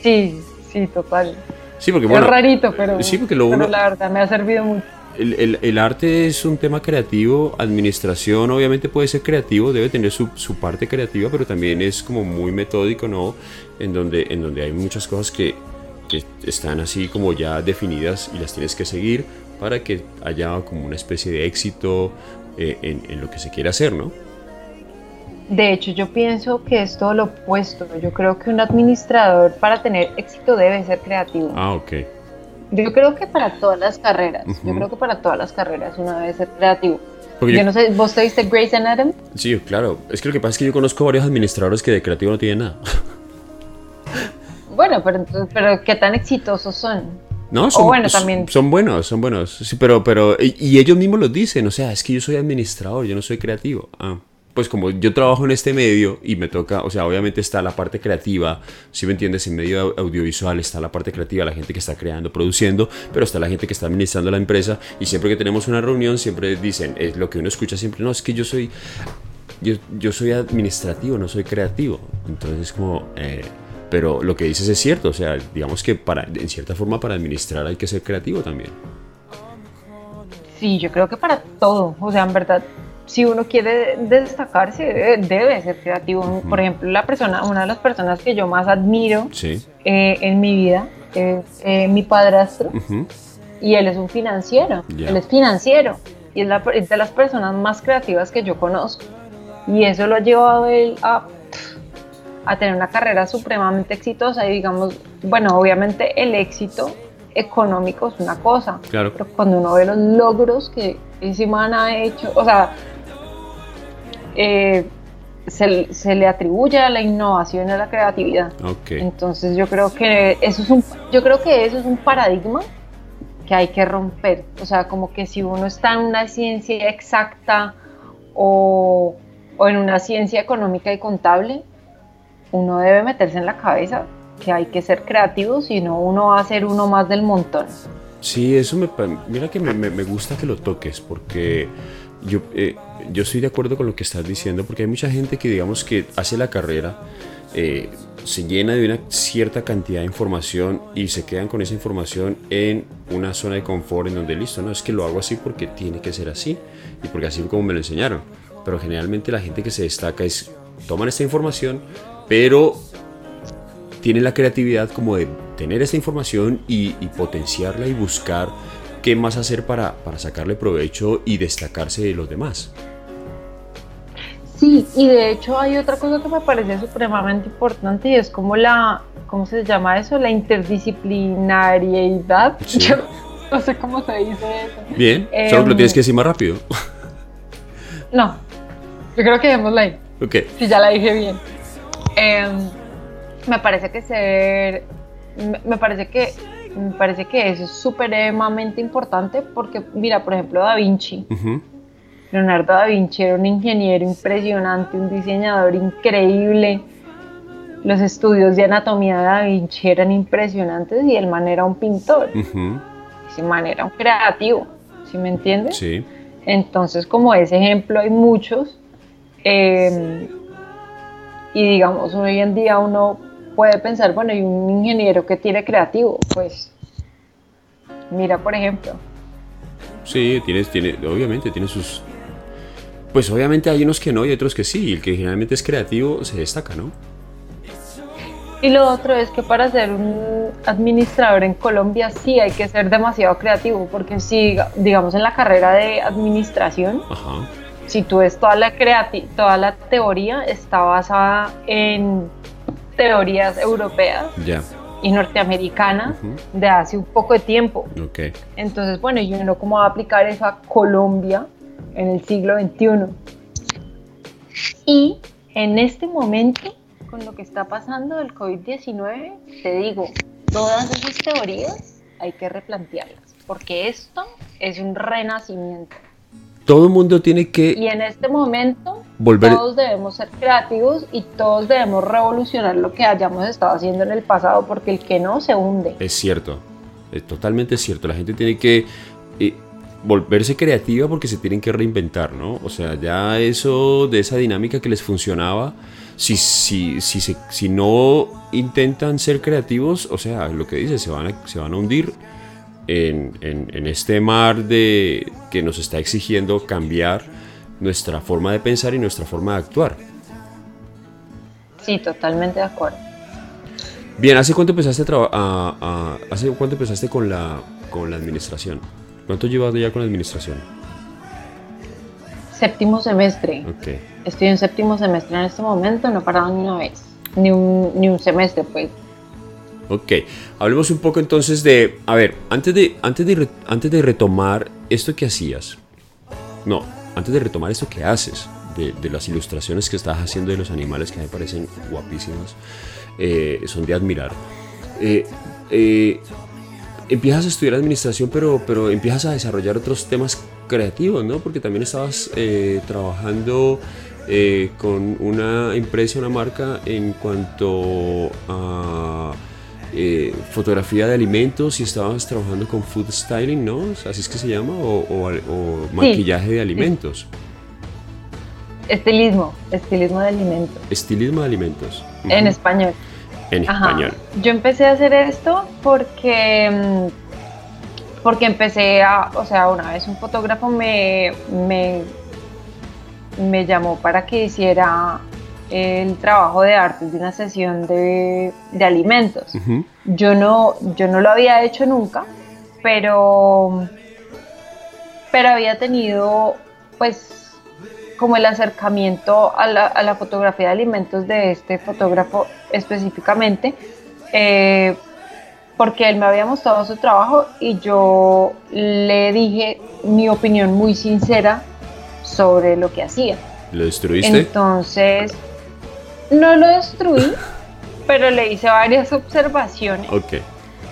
Sí, sí, total. Sí, porque bueno, es rarito, pero, sí, porque lo uno, la verdad me ha servido mucho el, arte es un tema creativo, administración obviamente puede ser creativo, debe tener su, parte creativa, pero también es como muy metódico, ¿no? En donde, en donde hay muchas cosas que, están así como ya definidas y las tienes que seguir para que haya como una especie de éxito eh, en, en, lo que se quiere hacer, ¿no? De hecho, yo pienso que es todo lo opuesto. Yo creo que un administrador para tener éxito debe ser creativo. Ah, ok. Yo creo que para todas las carreras, yo creo que para todas las carreras uno debe ser creativo. yo, no sé, ¿vos te viste Grey's Anatomy? Sí, claro. Es que lo que pasa es que yo conozco varios administradores que de creativo no tienen nada. Bueno, pero, pero ¿qué tan exitosos son? No, son, bueno, también. son buenos, son buenos. Sí, pero, pero, y, y, ellos mismos lo dicen, o sea, es que yo soy administrador, yo no soy creativo. Ah pues como yo trabajo en este medio y me toca, o sea, obviamente está la parte creativa, si me entiendes, en medio audiovisual está la parte creativa, la gente que está creando, produciendo, pero está la gente que está administrando la empresa y siempre que tenemos una reunión siempre dicen, es lo que uno escucha siempre, no, es que yo soy, yo, yo soy administrativo, no soy creativo. Entonces como... Eh, pero lo que dices es cierto, o sea, digamos que para, en cierta forma para administrar hay que ser creativo también. Sí, yo creo que para todo, o sea, en verdad, si uno quiere destacarse, debe, ser creativo. Por ejemplo, la persona, una de las personas que yo más admiro eh, en mi vida es eh, mi padrastro. Y él es un financiero. Él es financiero. Y es, la, de las personas más creativas que yo conozco. Y eso lo ha llevado a él a, a tener una carrera supremamente exitosa. Y digamos, bueno, obviamente el éxito económico es una cosa. Claro. Pero cuando uno ve los logros que ese man ha hecho, o sea, eh, se, le atribuye a la innovación y a la creatividad. Entonces yo creo que eso es un, yo creo que eso es un paradigma que hay que romper. O sea, como que si uno está en una ciencia exacta o, o en una ciencia económica y contable, uno debe meterse en la cabeza que hay que ser creativo, si no uno va a ser uno más del montón. Sí, eso me, mira que me, me gusta que lo toques, porque yo, eh, yo estoy de acuerdo con lo que estás diciendo porque hay mucha gente que digamos que hace la carrera, eh, se llena de una cierta cantidad de información y se quedan con esa información en una zona de confort en donde listo, no es que lo hago así porque tiene que ser así y porque así como me lo enseñaron. Pero generalmente la gente que se destaca es, toman esta información, pero tienen la creatividad como de tener esta información y, y potenciarla y buscar qué más hacer para, para sacarle provecho y destacarse de los demás. Sí, y de hecho hay otra cosa que me parece supremamente importante y es como la, ¿cómo se llama eso? La interdisciplinariedad. (laughs) Yo no sé cómo se dice eso. Bien, solo que lo tienes que decir más rápido. No, yo creo que dejémosla ahí. Ok. Si ya la dije bien. Em, me parece que ser, me parece que me parece que eso es supremamente importante porque, mira, por ejemplo, Da Vinci. Leonardo da Vinci era un ingeniero impresionante, un diseñador increíble. Los estudios de anatomía de Da Vinci eran impresionantes y el man era un pintor. Ese man era un creativo, ¿sí me entiendes? Sí. Entonces, como ese ejemplo hay muchos. Em, y digamos, hoy en día uno puede pensar, bueno, hay un ingeniero que tiene creativo, pues mira, por ejemplo. Sí, tienes, tiene, obviamente tiene sus pues obviamente hay unos que no y otros que sí. El que generalmente es creativo se destaca, ¿no? Y lo otro es que para ser un administrador en Colombia sí hay que ser demasiado creativo, porque si, digamos, en la carrera de administración, si tú ves toda la, toda la teoría está basada en teorías europeas. y norteamericanas de hace un poco de tiempo. Okay. Entonces, bueno, yo no cómo va a aplicar eso a Colombia en el siglo XXI. Y en este momento, con lo que está pasando del COVID-19, te digo, todas esas teorías hay que replantearlas, porque esto es un renacimiento. Todo el mundo tiene que... Y en este momento todos debemos ser creativos y todos debemos revolucionar lo que hayamos estado haciendo en el pasado, porque el que no se hunde. Es cierto, es totalmente cierto. La gente tiene que eh, volverse creativa porque se tienen que reinventar, ¿no? O sea, ya eso de esa dinámica que les funcionaba, si, si, si, si no intentan ser creativos, o sea, lo que dice, se van a, se van a hundir en, en este mar de que nos está exigiendo cambiar nuestra forma de pensar y nuestra forma de actuar. Sí, totalmente de acuerdo. Bien, ¿hace cuánto empezaste a, hace cuánto empezaste con la con la administración? ¿Cuánto llevas ya con la administración? Séptimo semestre. Okay. Estoy en séptimo semestre en este momento, no he parado ni una vez, ni un, ni un semestre, pues. Ok, hablemos un poco entonces de, a ver, antes de, antes de, antes de retomar esto que hacías, no, antes de retomar esto que haces, de, las ilustraciones que estás haciendo de los animales que me parecen guapísimas, eh, son de admirar. Eh, eh, empiezas a estudiar administración, pero, pero empiezas a desarrollar otros temas creativos, ¿no? Porque también estabas trabajando con una empresa, una marca en cuanto a eh, fotografía de alimentos y estabas trabajando con food styling, ¿no? Así es que se llama, o, maquillaje de alimentos. Estilismo, estilismo de alimentos. Estilismo de alimentos. En español. En español. Yo empecé a hacer esto porque, mm, porque empecé a, o sea, una vez un fotógrafo me, me, me llamó para que hiciera el trabajo de arte de una sesión de, alimentos. yo, no, yo no lo había hecho nunca, pero, pero había tenido pues como el acercamiento a la, fotografía de alimentos de este fotógrafo específicamente, eh, porque él me había mostrado su trabajo y yo le dije mi opinión muy sincera sobre lo que hacía. ¿Lo destruiste? Entonces, no lo destruí, pero le hice varias observaciones. Ok.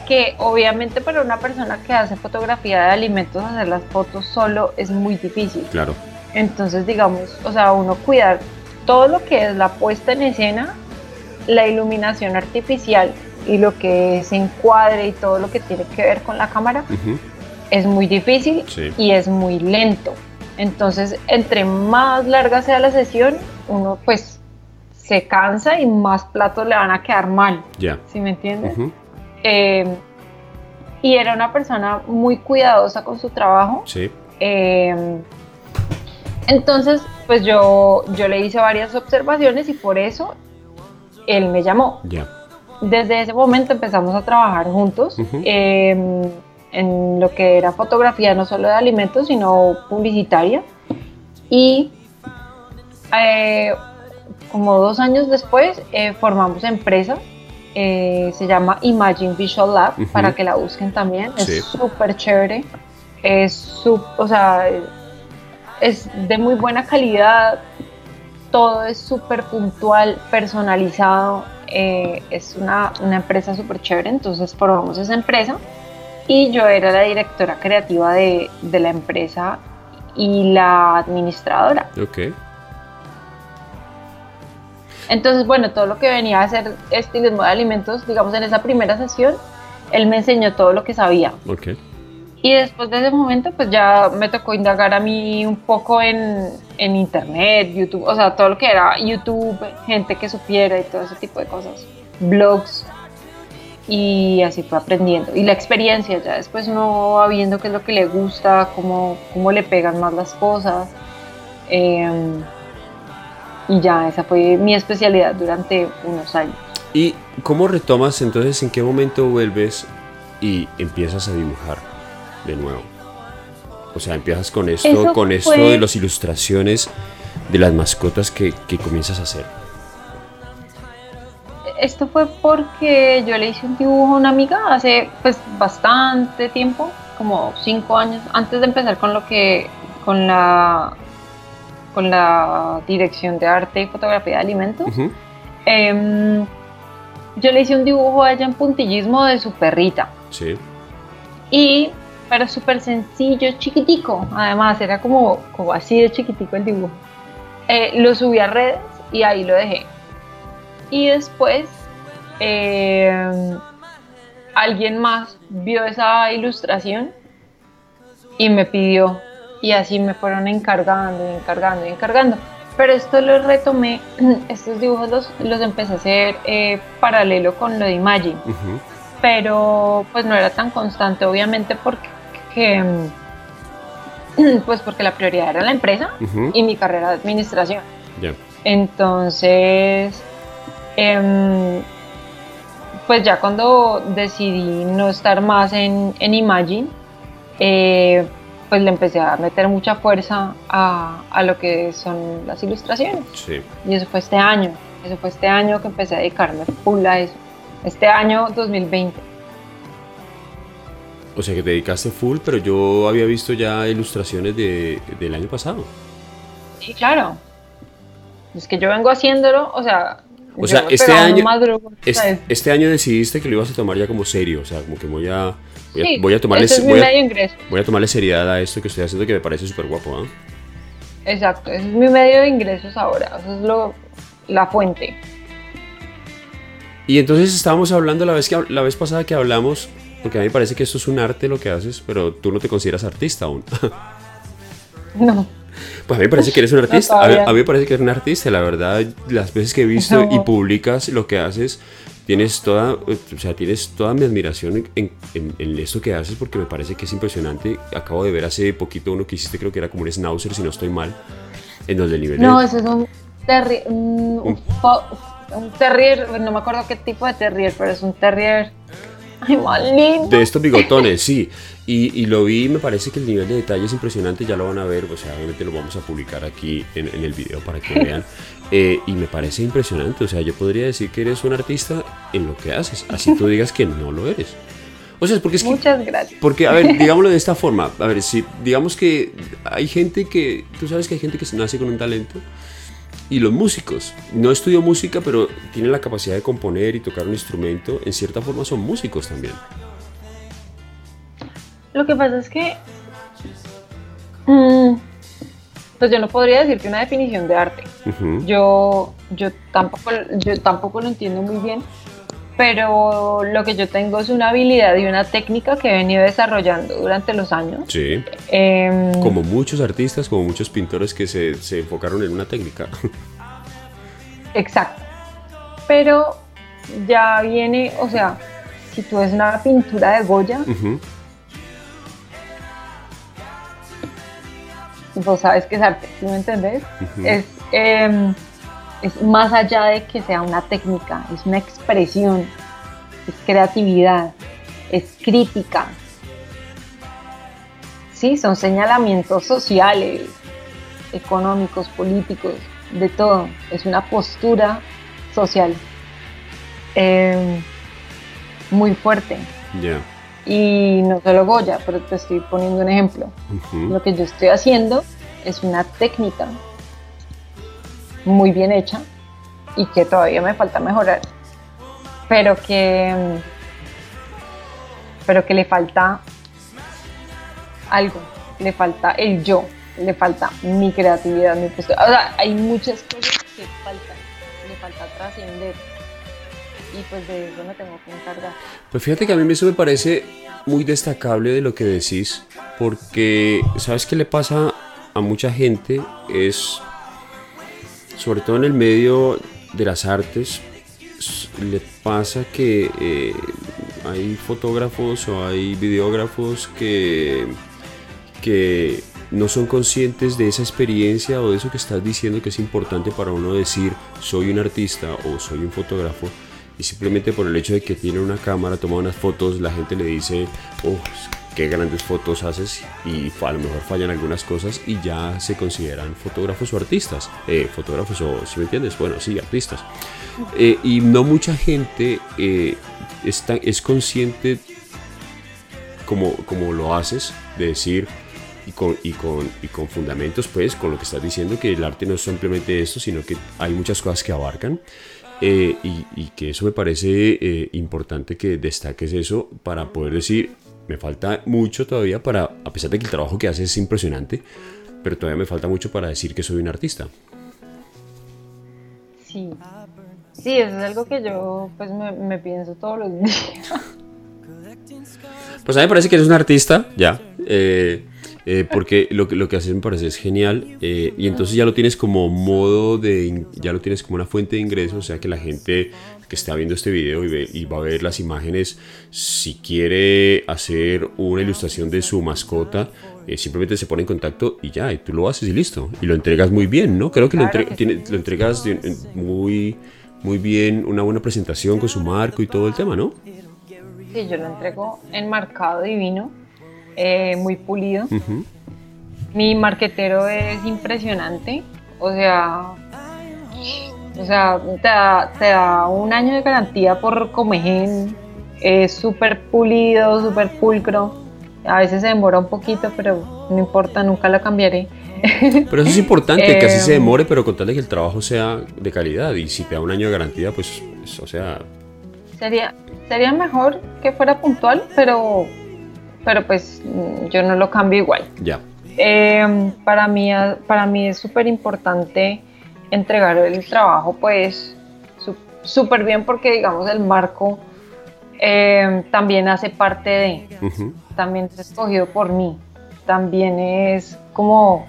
Que obviamente para una persona que hace fotografía de alimentos, hacer las fotos solo es muy difícil. Claro. Entonces, digamos, o sea, uno cuidar todo lo que es la puesta en escena, la iluminación artificial y lo que es encuadre y todo lo que tiene que ver con la cámara, es muy difícil y es muy lento. Entonces, entre más larga sea la sesión, uno pues se cansa y más platos le van a quedar mal. Ya. ¿Sí me entiendes? Eh, y era una persona muy cuidadosa con su trabajo. Sí. Eh, entonces, pues yo, yo le hice varias observaciones y por eso él me llamó. Ya. Desde ese momento empezamos a trabajar juntos em, en lo que era fotografía no solo de alimentos, sino publicitaria. Y eh, como dos años después, eh, formamos empresa. Eh, se llama Imagine Visual Lab, para que la busquen también. Es súper chévere. Es, o sea, es de muy buena calidad. Todo es súper puntual, personalizado. Eh, es una, una empresa súper chévere. Entonces formamos esa empresa. Y yo era la directora creativa de, de la empresa y la administradora. Okay. Entonces, bueno, todo lo que venía a hacer estilismo de alimentos, digamos, en esa primera sesión, él me enseñó todo lo que sabía. Okay. Y después de ese momento, pues ya me tocó indagar a mí un poco en, en, internet, YouTube, o sea, todo lo que era YouTube, gente que supiera y todo ese tipo de cosas, blogs. Y así fue aprendiendo. Y la experiencia, ya después uno va viendo qué es lo que le gusta, cómo, cómo le pegan más las cosas. Eh, y ya, esa fue mi especialidad durante unos años. ¿Y cómo retomas entonces, en qué momento vuelves y empiezas a dibujar de nuevo? O sea, empiezas con esto, con esto de las ilustraciones de las mascotas que, que comienzas a hacer. esto fue porque yo le hice un dibujo a una amiga hace pues bastante tiempo, como cinco años, antes de empezar con lo que, con la, con la dirección de arte y fotografía de alimentos. Em, yo le hice un dibujo a ella en puntillismo de su perrita. Sí. Y, pero súper sencillo, chiquitico. Además, era como, como así de chiquitico el dibujo. Eh, lo subí a redes y ahí lo dejé. Y después eh, alguien más vio esa ilustración y me pidió. Y así me fueron encargando y encargando y encargando. Pero esto lo retomé, (clears throat) estos dibujos los, los empecé a hacer eh, paralelo con lo de Imagine. Pero pues no era tan constante, obviamente, porque pues porque la prioridad era la empresa y mi carrera de administración. Entonces, em, pues ya cuando decidí no estar más en, en Imagine, eh, pues le empecé a meter mucha fuerza a, a, lo que son las ilustraciones. Y eso fue este año, eso fue este año que empecé a dedicarme full a eso, este año 2020. O sea que te dedicaste full, pero yo había visto ya ilustraciones de, del año pasado. Sí, claro. Es que yo vengo haciéndolo, o sea... O sea, este año, este, año decidiste que lo ibas a tomar ya como serio, o sea, como que voy a, voy a, tomarle, voy, a, tomarle seriedad a esto que estoy haciendo que me parece súper guapo. ¿eh? Exacto, ese es mi medio de ingresos ahora, eso es lo, la fuente. Y entonces estábamos hablando la vez, que, la vez pasada que hablamos porque a mí me parece que esto es un arte lo que haces, pero tú no te consideras artista aún. (laughs) no. Pues a mí me parece que eres un (laughs) artista. a, mí, me parece que eres un artista, la verdad. Las veces que he visto (laughs) y publicas lo que haces, tienes toda, o sea, tienes toda mi admiración en, en, esto que haces porque me parece que es impresionante. Acabo de ver hace poquito uno que hiciste, creo que era como un schnauzer, si no estoy mal, en donde el nivel. No, ese es un, terrier, un, un terrier, no me acuerdo qué tipo de terrier, pero es un terrier de estos bigotones, sí. Y, y, lo vi me parece que el nivel de detalle es impresionante, ya lo van a ver, o sea, obviamente lo vamos a publicar aquí en, el video para que vean. (laughs) Eh, y me parece impresionante, o sea, yo podría decir que eres un artista en lo que haces, así tú digas que no lo eres. O sea, porque es Muchas gracias. Porque, a ver, (laughs) digámoslo de esta forma, a ver, si digamos que hay gente que, tú sabes que hay gente que se nace con un talento y los músicos. No estudio música, pero tienen la capacidad de componer y tocar un instrumento. En cierta forma son músicos también. Lo que pasa es que... pues yo no podría decirte una definición de arte. yo, yo, tampoco, yo tampoco lo entiendo muy bien pero lo que yo tengo es una habilidad y una técnica que he venido desarrollando durante los años. Sí. Em, como muchos artistas, como muchos pintores que se, se, enfocaron en una técnica. (laughs) Exacto. Pero ya viene, o sea, si tú ves una pintura de Goya, vos sabes que es arte, ¿sí me entendés? Es... Em, es más allá de que sea una técnica, es una expresión, es creatividad, es crítica. Sí, son señalamientos sociales, económicos, políticos, de todo. Es una postura social em, muy fuerte. Y no solo Goya, pero te estoy poniendo un ejemplo. Lo que yo estoy haciendo es una técnica muy bien hecha y que todavía me falta mejorar, pero que, pero que le falta algo, le falta el yo, le falta mi creatividad, mi postura. O sea, hay muchas cosas que faltan, le falta trascender. Y pues de eso tengo que encargar. Pues fíjate que a mí eso me parece muy destacable de lo que decís, porque ¿sabes qué le pasa a mucha gente? Es sobre todo en el medio de las artes, le pasa que eh, hay fotógrafos o hay videógrafos que, que no son conscientes de esa experiencia o de eso que estás diciendo que es importante para uno decir soy un artista o soy un fotógrafo y simplemente por el hecho de que tiene una cámara, toma unas fotos, la gente le dice, oh, qué grandes fotos haces y a lo mejor fallan algunas cosas y ya se consideran fotógrafos o artistas. Eh, fotógrafos o, si me entiendes, bueno, sí, artistas. Eh, y no mucha gente eh, está, es consciente como, como lo haces, de decir, y con, y, con, y con fundamentos, pues, con lo que estás diciendo, que el arte no es simplemente esto, sino que hay muchas cosas que abarcan. Y, y, que eso me parece importante que destaques eso para poder decir, me falta mucho todavía para, a pesar de que el trabajo que hace es impresionante, pero todavía me falta mucho para decir que soy un artista. Sí, sí, eso es algo que yo pues me, pienso todos los (laughs) días. Pues a mí me parece que eres un artista, ya. Eh, eh, porque lo, lo que haces me parece es genial eh, y entonces ya lo tienes como modo de, ya lo tienes como una fuente de ingresos, o sea que la gente que está viendo este video y, y, va a ver las imágenes, si quiere hacer una ilustración de su mascota, eh, simplemente se pone en contacto y ya, y tú lo haces y listo, y lo entregas muy bien, ¿no? Creo que, lo, lo, entregas muy, muy bien, una buena presentación con su marco y todo el tema, ¿no? Sí, yo lo entrego enmarcado divino eh, muy pulido. Mi marquetero es impresionante, o sea, o sea, te da, un año de garantía por Comegen, es súper pulido, súper pulcro. A veces se demora un poquito, pero no importa, nunca la cambiaré. Pero eso es importante, que así se em, demore, pero contarle que el trabajo sea de calidad. Y si te da un año de garantía, pues, o sea... Sería, sería mejor que fuera puntual, pero pero pues mm, yo no lo cambio igual. Ya. Em, para, mí, para mí es súper importante entregar el trabajo pues súper bien porque digamos el marco em, también hace parte de, también es escogido por mí, también es como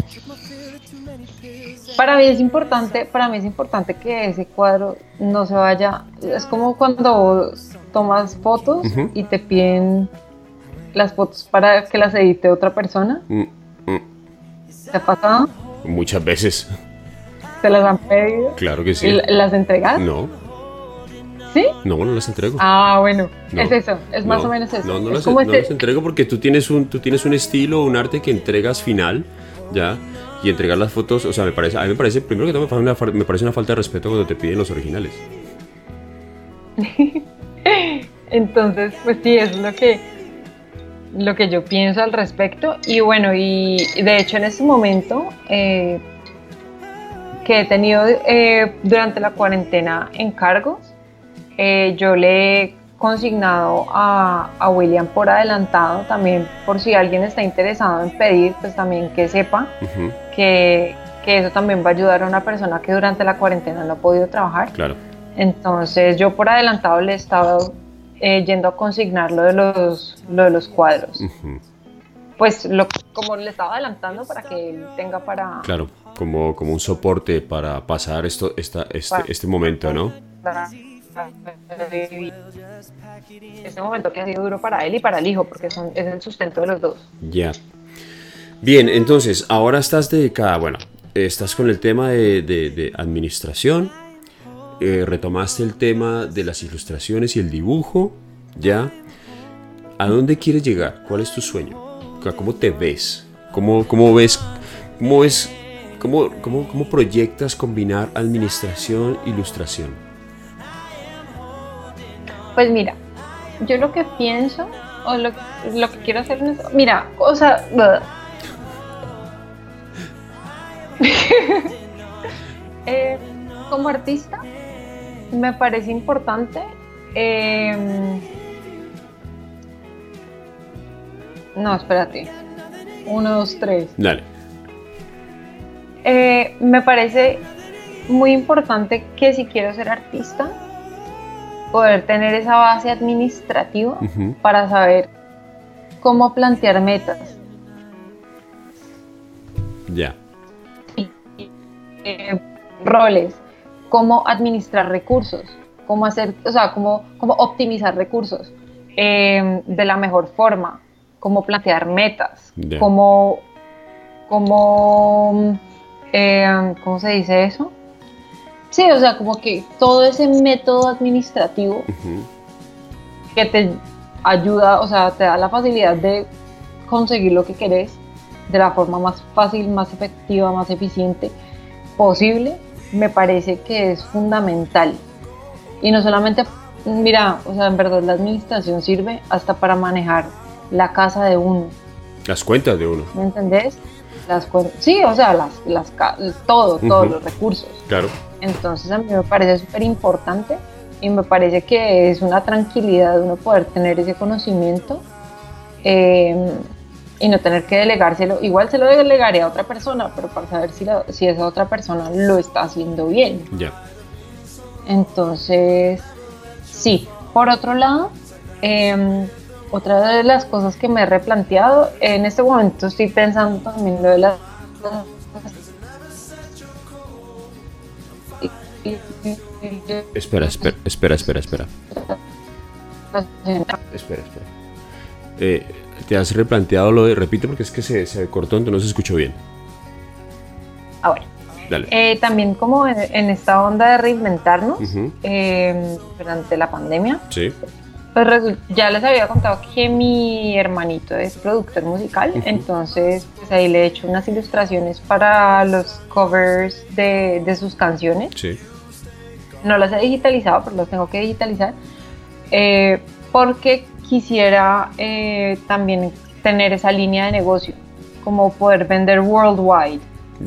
para mí es importante, para mí es importante que ese cuadro no se vaya, es como cuando tomas fotos y te piden las fotos para que las edite otra persona? Mm, mm. ¿Te ha pasado? Muchas veces. ¿Te las han pedido? Claro que sí. ¿Las entregas? No. ¿Sí? No, no las entrego. Ah, bueno, es eso, es más o menos eso. No, no, las, este las, entrego porque tú tienes, un, tú tienes un estilo, un arte que entregas final, ¿ya? Y entregar las fotos, o sea, me parece, a mí me parece, primero que todo, me parece una, me parece una falta de respeto cuando te piden los originales. (laughs) Entonces, pues sí, es lo que lo que yo pienso al respecto. Y bueno, y de hecho en este momento eh, que he tenido eh, durante la cuarentena encargos, eh, yo le he consignado a, William por adelantado también por si alguien está interesado en pedir, pues también que sepa que, que, eso también va a ayudar a una persona que durante la cuarentena no ha podido trabajar. Claro. Entonces yo por adelantado le he estado eh, yendo a consignar lo de los, lo de los cuadros. Pues lo, como le estaba adelantando para que él tenga para... Claro, como, como un soporte para pasar esto, esta, este, este momento, ¿no? Este momento que ha sido duro para él y para el hijo, porque son, es el sustento de los dos. Ya. Bien, entonces, ahora estás dedicada, bueno, estás con el tema de, de, de administración, eh, retomaste el tema de las ilustraciones y el dibujo, ¿ya? ¿A dónde quieres llegar? ¿Cuál es tu sueño? ¿Cómo te ves? ¿Cómo, cómo ves? ¿Cómo es? Cómo, cómo, cómo proyectas combinar administración e ilustración? Pues mira, yo lo que pienso o lo, lo que quiero hacer es, mira, o sea, (laughs) eh, como artista me parece importante. Em, no, espérate. Uno, dos, tres. Dale. Eh, me parece muy importante que si quiero ser artista, poder tener esa base administrativa para saber cómo plantear metas. Ya. Eh, roles cómo administrar recursos, cómo hacer, o sea, cómo, cómo optimizar recursos eh, de la mejor forma, cómo plantear metas, cómo, cómo, eh, ¿cómo se dice eso? Sí, o sea, como que todo ese método administrativo que te ayuda, o sea, te da la facilidad de conseguir lo que querés de la forma más fácil, más efectiva, más eficiente posible, me parece que es fundamental. Y no solamente, mira, o sea, en verdad la administración sirve hasta para manejar la casa de uno. Las cuentas de uno. ¿Me entendés? Las sí, o sea, las, las, todo, todos los recursos. Claro. Entonces a mí me parece súper importante y me parece que es una tranquilidad uno poder tener ese conocimiento eh, y no tener que delegárselo. Igual se lo delegaré a otra persona, pero para saber si, si esa otra persona lo está haciendo bien. Ya. Entonces, sí. Por otro lado, em, otra de las cosas que me he replanteado, en este momento estoy pensando también lo de las Espera, espera, espera, espera, espera. Espera, espera. Eh, ¿Te has replanteado lo de, repite porque es que se, se cortó, entonces no se escuchó bien? Ah, bueno. Eh, también como en, esta onda de reinventarnos em, durante la pandemia. Sí. Pues ya les había contado que mi hermanito es productor musical, entonces pues ahí le he hecho unas ilustraciones para los covers de, de sus canciones. Sí no las he digitalizado, pero las tengo que digitalizar, eh, porque quisiera eh, también tener esa línea de negocio, como poder vender worldwide.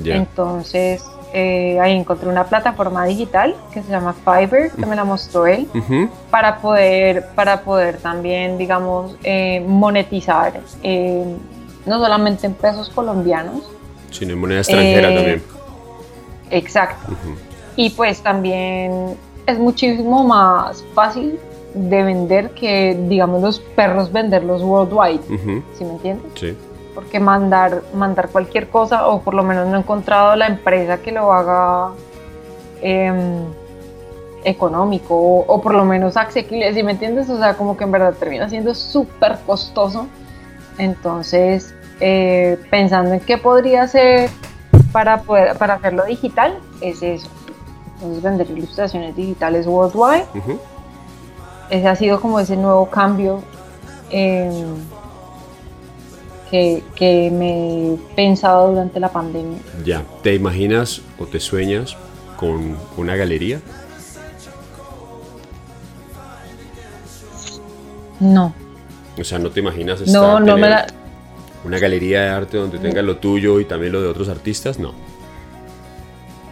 Entonces, eh, ahí encontré una plataforma digital que se llama Fiverr, que me la mostró él, para, poder, para poder también, digamos, monetizar, no solamente en pesos colombianos, sino en moneda extranjera también. Exacto y pues también es muchísimo más fácil de vender que, digamos, los perros venderlos worldwide, ¿sí me entiendes? Sí. Porque mandar, mandar cualquier cosa, o por lo menos no he encontrado la empresa que lo haga em, económico, o, por lo menos asequible, ¿sí me entiendes? O sea, como que en verdad termina siendo súper costoso. Entonces, eh, pensando en qué podría ser para, poder, para hacerlo digital, es eso entonces vender ilustraciones digitales worldwide. Ese ha sido como ese nuevo cambio em, que, que, me he pensado durante la pandemia. Ya, ¿te imaginas o te sueñas con una galería? No. O sea, ¿no te imaginas estar no, no me una galería de arte donde tenga lo tuyo y también lo de otros artistas? No.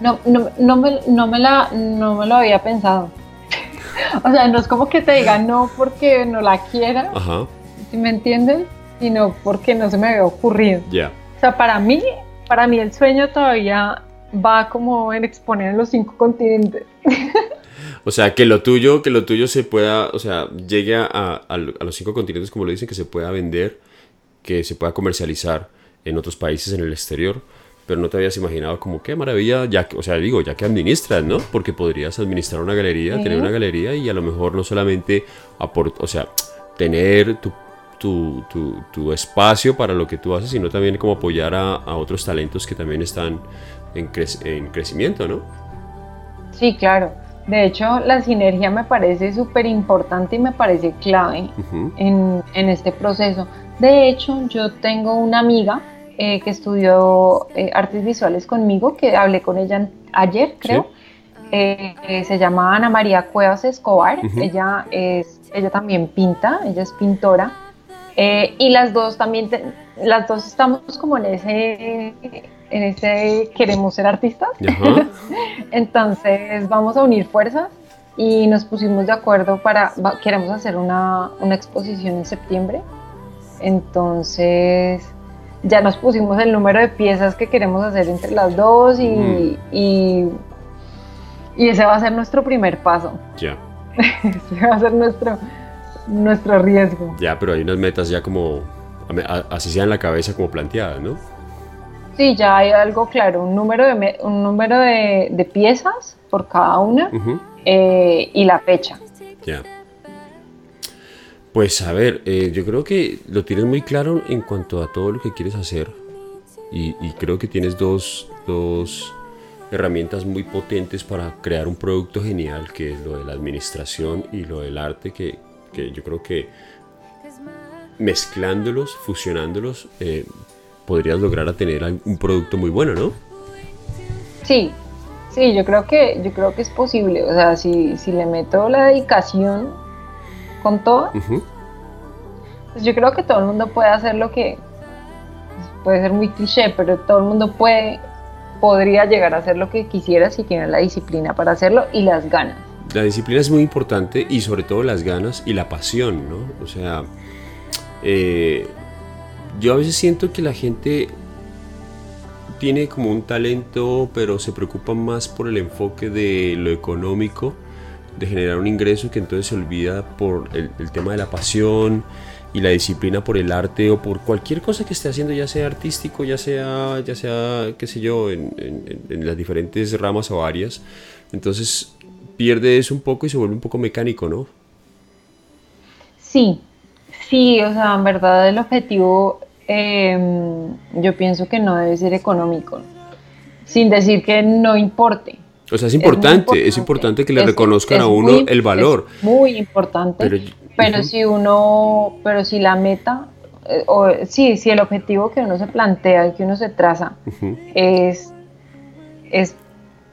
No, no, no, me, no, me la, no me lo había pensado. (laughs) o sea, no es como que te diga no porque no la quiera, si me entienden, sino porque no se me había ocurrido. Ya. O sea, para mí, para mí el sueño todavía va como en exponer en los cinco continentes. (laughs) O sea, que lo tuyo, que lo tuyo se pueda, o sea, llegue a, a, los cinco continentes, como lo dicen, que se pueda vender, que se pueda comercializar en otros países en el exterior pero no te habías imaginado como qué maravilla, ya que, o sea, digo, ya que administras, ¿no? Porque podrías administrar una galería, tener una galería y a lo mejor no solamente aportar, o sea, tener tu, tu, tu, espacio para lo que tú haces, sino también como apoyar a, a otros talentos que también están en, en, crecimiento, ¿no? Sí, claro. De hecho, la sinergia me parece súper importante y me parece clave en, en este proceso. De hecho, yo tengo una amiga eh, que estudió eh, artes visuales conmigo, que hablé con ella ayer, creo. Eh, se llama Ana María Cuevas Escobar. Ella es, ella también pinta, ella es pintora. y las dos también, las dos estamos como en ese, en ese queremos ser artistas. (laughs) Entonces vamos a unir fuerzas y nos pusimos de acuerdo para, queremos hacer una, una exposición en septiembre. Entonces, ya nos pusimos el número de piezas que queremos hacer entre las dos y, y, ese va a ser nuestro primer paso. Ya. (laughs) ese va a ser nuestro, nuestro riesgo. Ya, pero hay unas metas ya como, así sea en la cabeza como planteadas, ¿no? Sí, ya hay algo claro, un número de, un número de, piezas por cada una eh, y la fecha. Ya. Pues a ver, eh, yo creo que lo tienes muy claro en cuanto a todo lo que quieres hacer y, creo que tienes dos, dos, herramientas muy potentes para crear un producto genial, que es lo de la administración y lo del arte, que, yo creo que mezclándolos, fusionándolos, eh, podrías lograr a tener un producto muy bueno, ¿no? Sí, sí, yo creo que, yo creo que es posible. O sea, si, le meto la dedicación con todo, pues yo creo que todo el mundo puede hacer lo que puede ser muy cliché, pero todo el mundo puede podría llegar a hacer lo que quisiera si tiene la disciplina para hacerlo y las ganas. La disciplina es muy importante y sobre todo las ganas y la pasión, ¿no? O sea, eh, yo a veces siento que la gente tiene como un talento, pero se preocupa más por el enfoque de lo económico, de generar un ingreso, que entonces se olvida por el, tema de la pasión, y la disciplina por el arte o por cualquier cosa que esté haciendo, ya sea artístico, ya sea, ya sea qué sé yo, en, las diferentes ramas o áreas. Entonces pierde eso un poco y se vuelve un poco mecánico, ¿no? Sí, sí, o sea, en verdad el objetivo em, yo pienso que no debe ser económico, sin decir que no importe. O sea, es importante, es, importante, que le reconozcan a uno el valor. muy importante. Pero si uno, pero si la meta, eh, o sí, si el objetivo que uno se plantea, que uno se traza, es, es,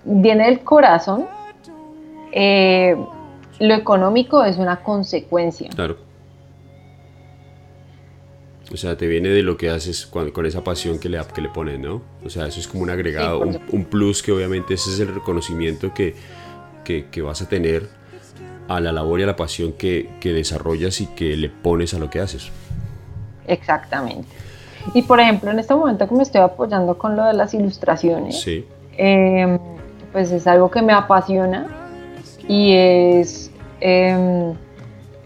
viene del corazón, eh, lo económico es una consecuencia. Claro. O sea, te viene de lo que haces con, esa pasión que le, que le pones, ¿no? O sea, eso es como un agregado, un, plus que obviamente ese es el reconocimiento que, que, que vas a tener a la labor y a la pasión que, desarrollas y que le pones a lo que haces. Exactamente. Y por ejemplo, en este momento que me estoy apoyando con lo de las ilustraciones, em, pues es algo que me apasiona y es... Em,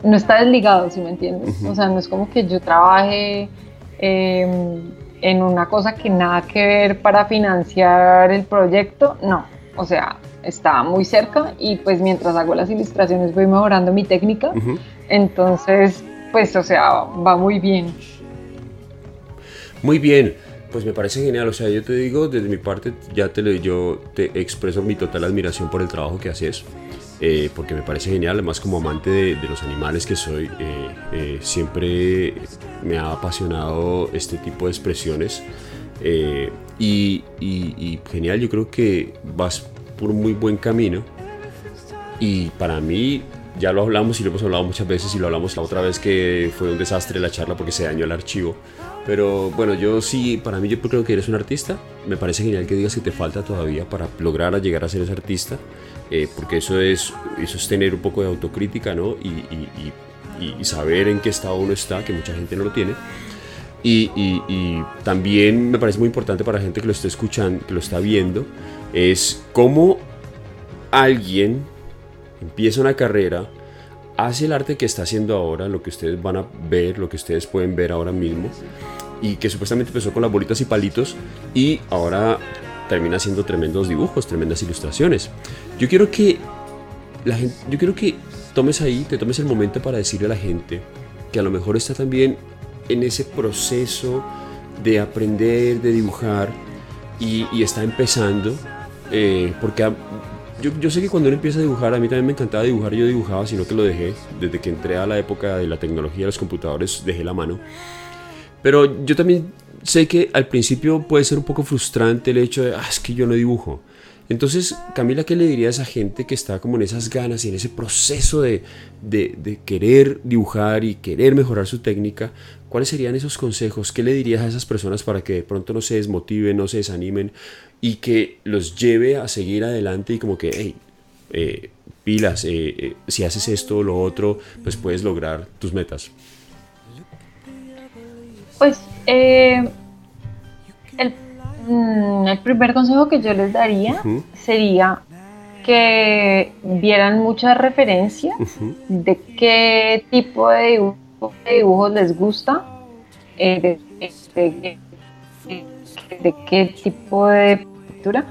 no está desligado, si me entiendes. O sea, no es como que yo trabaje em, en una cosa que nada que ver para financiar el proyecto, no. O sea, está muy cerca y pues mientras hago las ilustraciones voy mejorando mi técnica. Entonces, pues, o sea, va muy bien. Muy bien. Pues me parece genial, o sea, yo te digo, desde mi parte, ya te lo, yo te expreso mi total admiración por el trabajo que haces, eh, porque me parece genial, además como amante de, los animales que soy, eh, eh, siempre me ha apasionado este tipo de expresiones, y, y, genial, yo creo que vas por un muy buen camino. Y para mí, ya lo hablamos y lo hemos hablado muchas veces y lo hablamos la otra vez que fue un desastre la charla porque se dañó el archivo. Pero bueno, yo sí, para mí yo creo que eres un artista. Me parece genial que digas que te falta todavía para lograr llegar a ser ese artista. Eh, porque eso es, eso es tener un poco de autocrítica, ¿no? Y, y, y, saber en qué estado uno está, que mucha gente no lo tiene. Y, también me parece muy importante para la gente que lo esté escuchando, que lo está viendo, es cómo alguien empieza una carrera, hace el arte que está haciendo ahora, lo que ustedes van a ver, lo que ustedes pueden ver ahora mismo, y que supuestamente empezó con las bolitas y palitos, y ahora termina haciendo tremendos dibujos, tremendas ilustraciones. Yo quiero que la gente, yo quiero que tomes ahí, te tomes el momento para decirle a la gente que a lo mejor está también en ese proceso de aprender, de dibujar, y, está empezando eh, porque yo, sé que cuando uno empieza a dibujar, a mí también me encantaba dibujar, yo dibujaba, sino que lo dejé. Desde que entré a la época de la tecnología los computadores, dejé la mano. Pero yo también sé que al principio puede ser un poco frustrante el hecho de, ah, es que yo no dibujo. Entonces, Camila, ¿qué le diría a esa gente que está como en esas ganas y en ese proceso de, querer dibujar y querer mejorar su técnica? ¿Cuáles serían esos consejos? ¿Qué le dirías a esas personas para que de pronto no se desmotiven, no se desanimen y que los lleve a seguir adelante y como que, hey, eh, pilas, eh, eh, si haces esto o lo otro, pues puedes lograr tus metas? Pues el, mm, el, primer consejo que yo les daría sería que vieran muchas referencias de qué tipo de de dibujos les gusta, eh, de, qué tipo de pintura,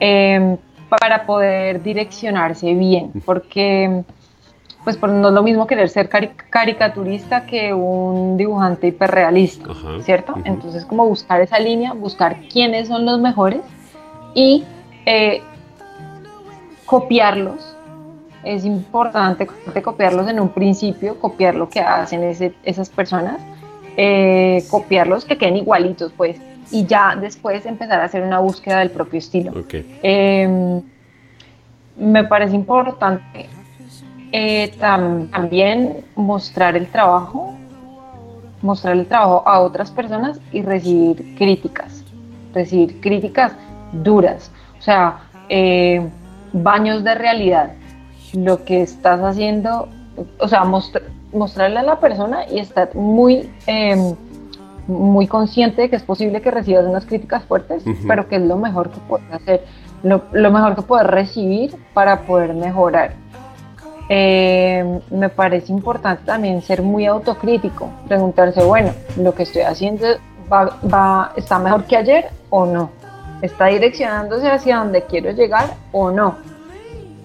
em, para poder direccionarse bien, porque pues no es lo mismo querer ser caricaturista que un dibujante hiperrealista, ¿cierto? Entonces como buscar esa línea, buscar quiénes son los mejores y eh, copiarlos. Es importante copiarlos en un principio, copiar lo que hacen esas personas, eh, copiarlos que queden igualitos, pues, y ya después empezar a hacer una búsqueda del propio estilo. Em, me parece importante eh, también mostrar el trabajo, mostrar el trabajo a otras personas y recibir críticas, recibir críticas duras, o sea, eh, baños de realidad, lo que estás haciendo, o sea, mostrarle a la persona y estar muy, em, muy consciente de que es posible que recibas unas críticas fuertes, pero que es lo mejor que puedes hacer, lo, lo mejor que puedes recibir para poder mejorar. Eh, me parece importante también ser muy autocrítico, preguntarse, bueno, lo que estoy haciendo va, va, está mejor que ayer o no, está direccionándose hacia donde quiero llegar o no.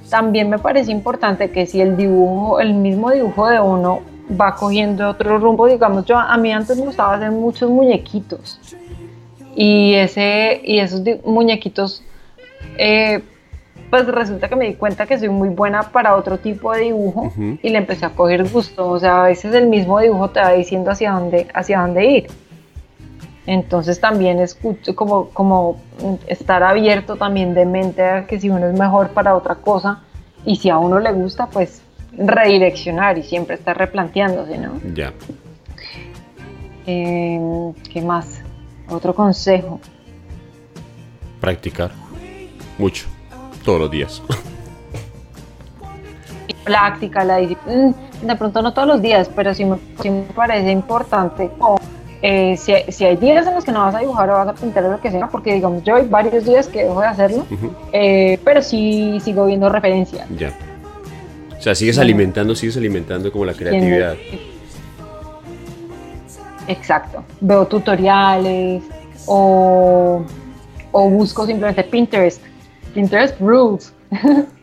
También me parece importante que si el dibujo, el mismo dibujo de uno va cogiendo otro rumbo, digamos, yo a mí antes me gustaba hacer muchos muñequitos y ese y esos muñequitos eh, pues resulta que me di cuenta que soy muy buena para otro tipo de dibujo y le empecé a coger gusto. O sea, a veces el mismo dibujo te va diciendo hacia dónde, hacia dónde ir. Entonces también escucho como, como estar abierto también de mente a que si uno es mejor para otra cosa y si a uno le gusta, pues redireccionar y siempre estar replanteándose, ¿no? Ya. Em, ¿Qué más? Otro consejo. Practicar. Mucho todos los días. Práctica, la disciplina, mm, de pronto no todos los días, pero sí me, parece importante. Eh, si, hay días en los que no vas a dibujar o vas a pintar o lo que sea, porque digamos, yo hay varios días que dejo de hacerlo, eh, pero sí sigo viendo referencias. Ya. O sea, sigues alimentando, sigues alimentando como la creatividad. Exacto. Veo tutoriales o, o busco simplemente Pinterest Pinterest Rules. (laughs)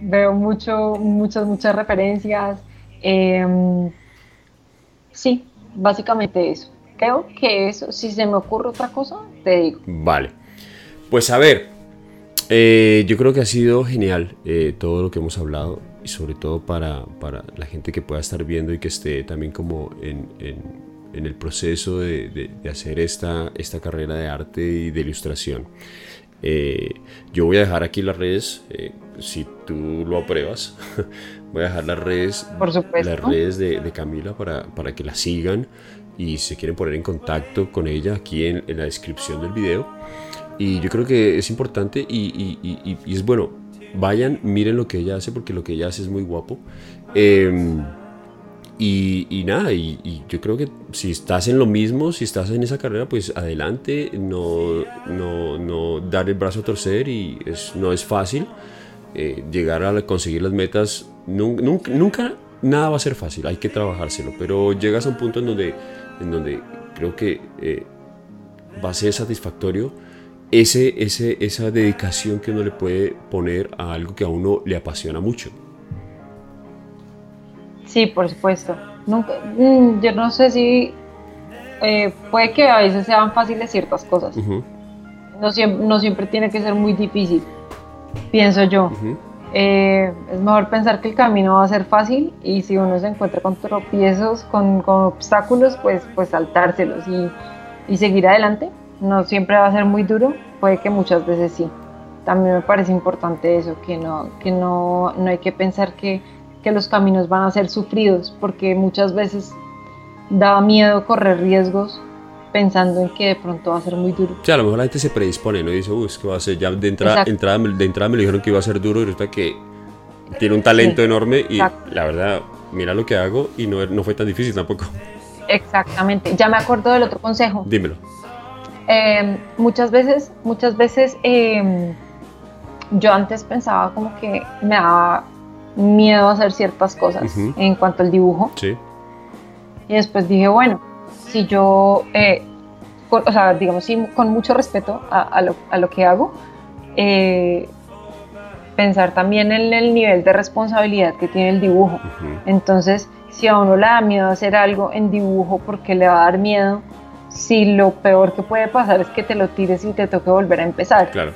Veo mucho, muchas, muchas referencias. Em, sí, básicamente eso. Creo que eso, si se me ocurre otra cosa, te digo. Vale. Pues a ver, eh, yo creo que ha sido genial eh, todo lo que hemos hablado y sobre todo para, para, la gente que pueda estar viendo y que esté también como en, en, el proceso de, de, hacer esta, esta carrera de arte y de ilustración. Eh, yo voy a dejar aquí las redes, eh, si tú lo apruebas, (laughs) voy a dejar las redes, las redes de, Camila para, para, que la sigan y si se quieren poner en contacto con ella aquí en, la descripción del video. Y yo creo que es importante y, y, y, es bueno, vayan, miren lo que ella hace porque lo que ella hace es muy guapo. Eh, y, nada, y, yo creo que si estás en lo mismo, si estás en esa carrera, pues adelante, no, no, no dar el brazo a torcer y es, no es fácil. Eh, llegar a conseguir las metas, nunca, nada va a ser fácil, hay que trabajárselo, pero llegas a un punto en donde, en donde creo que eh, va a ser satisfactorio ese, ese, esa dedicación que uno le puede poner a algo que a uno le apasiona mucho. Sí, por supuesto. Nunca, mm, yo no sé si eh, puede que a veces sean fáciles ciertas cosas. no, siempre, no siempre tiene que ser muy difícil, pienso yo. Eh, es mejor pensar que el camino va a ser fácil y si uno se encuentra con tropiezos, con, obstáculos, pues, pues saltárselos y, y, seguir adelante. No siempre va a ser muy duro, puede que muchas veces sí. También me parece importante eso, que no, que no, no hay que pensar que que los caminos van a ser sufridos, porque muchas veces da miedo correr riesgos pensando en que de pronto va a ser muy duro. Sí, a lo mejor la gente se predispone, ¿no? Y dice, uy, es que va a ser, ya de entrada, entrada, de entrada me dijeron que iba a ser duro y resulta que tiene un talento enorme y la verdad, mira lo que hago y no, no fue tan difícil tampoco. Exactamente, ya me acuerdo del otro consejo. Dímelo. Em, muchas veces, muchas veces em, yo antes pensaba como que me daba miedo a hacer ciertas cosas en cuanto al dibujo. Sí. Y después dije, bueno, si yo, eh, o sea, digamos, sí, con mucho respeto a, lo, a lo, que hago, eh, pensar también en el nivel de responsabilidad que tiene el dibujo. Entonces, si a uno le da miedo hacer algo en dibujo porque le va a dar miedo, si lo peor que puede pasar es que te lo tires y te toque volver a empezar. Claro.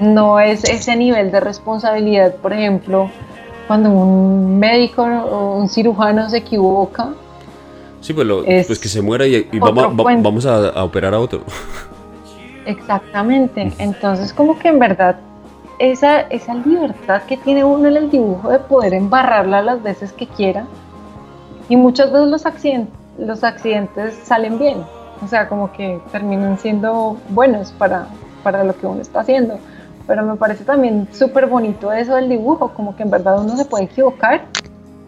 No es ese nivel de responsabilidad, por ejemplo, cuando un médico o un cirujano se equivoca. Sí, pues, pues que se muera y, vamos, a, operar a otro. Exactamente, entonces como que en verdad esa, esa libertad que tiene uno en el dibujo de poder embarrarla las veces que quiera y muchas veces los accidentes, los accidentes salen bien, o sea, como que terminan siendo buenos para, para lo que uno está haciendo pero me parece también súper bonito eso del dibujo, como que en verdad uno se puede equivocar,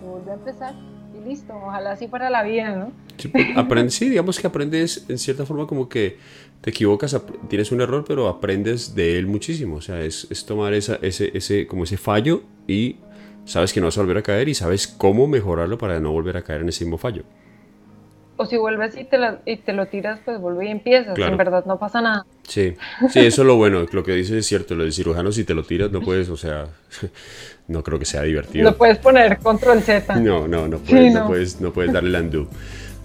vuelve a empezar y listo, ojalá así para la vida, ¿no? Sí, pues, sí, digamos que aprendes en cierta forma como que te equivocas, tienes un error, pero aprendes de él muchísimo, o sea, es, es tomar esa, ese, ese, como ese fallo y sabes que no vas a volver a caer y sabes cómo mejorarlo para no volver a caer en ese mismo fallo. O si vuelves y te, y te lo tiras, pues vuelve y empiezas. En verdad no pasa nada. Sí, sí, eso es lo bueno. Lo que dices es cierto. Lo del cirujano, si te lo tiras, no puedes, o sea, (laughs) no creo que sea divertido. No puedes poner control Z. No, no, no puedes, no. puedes, no puedes darle el undo.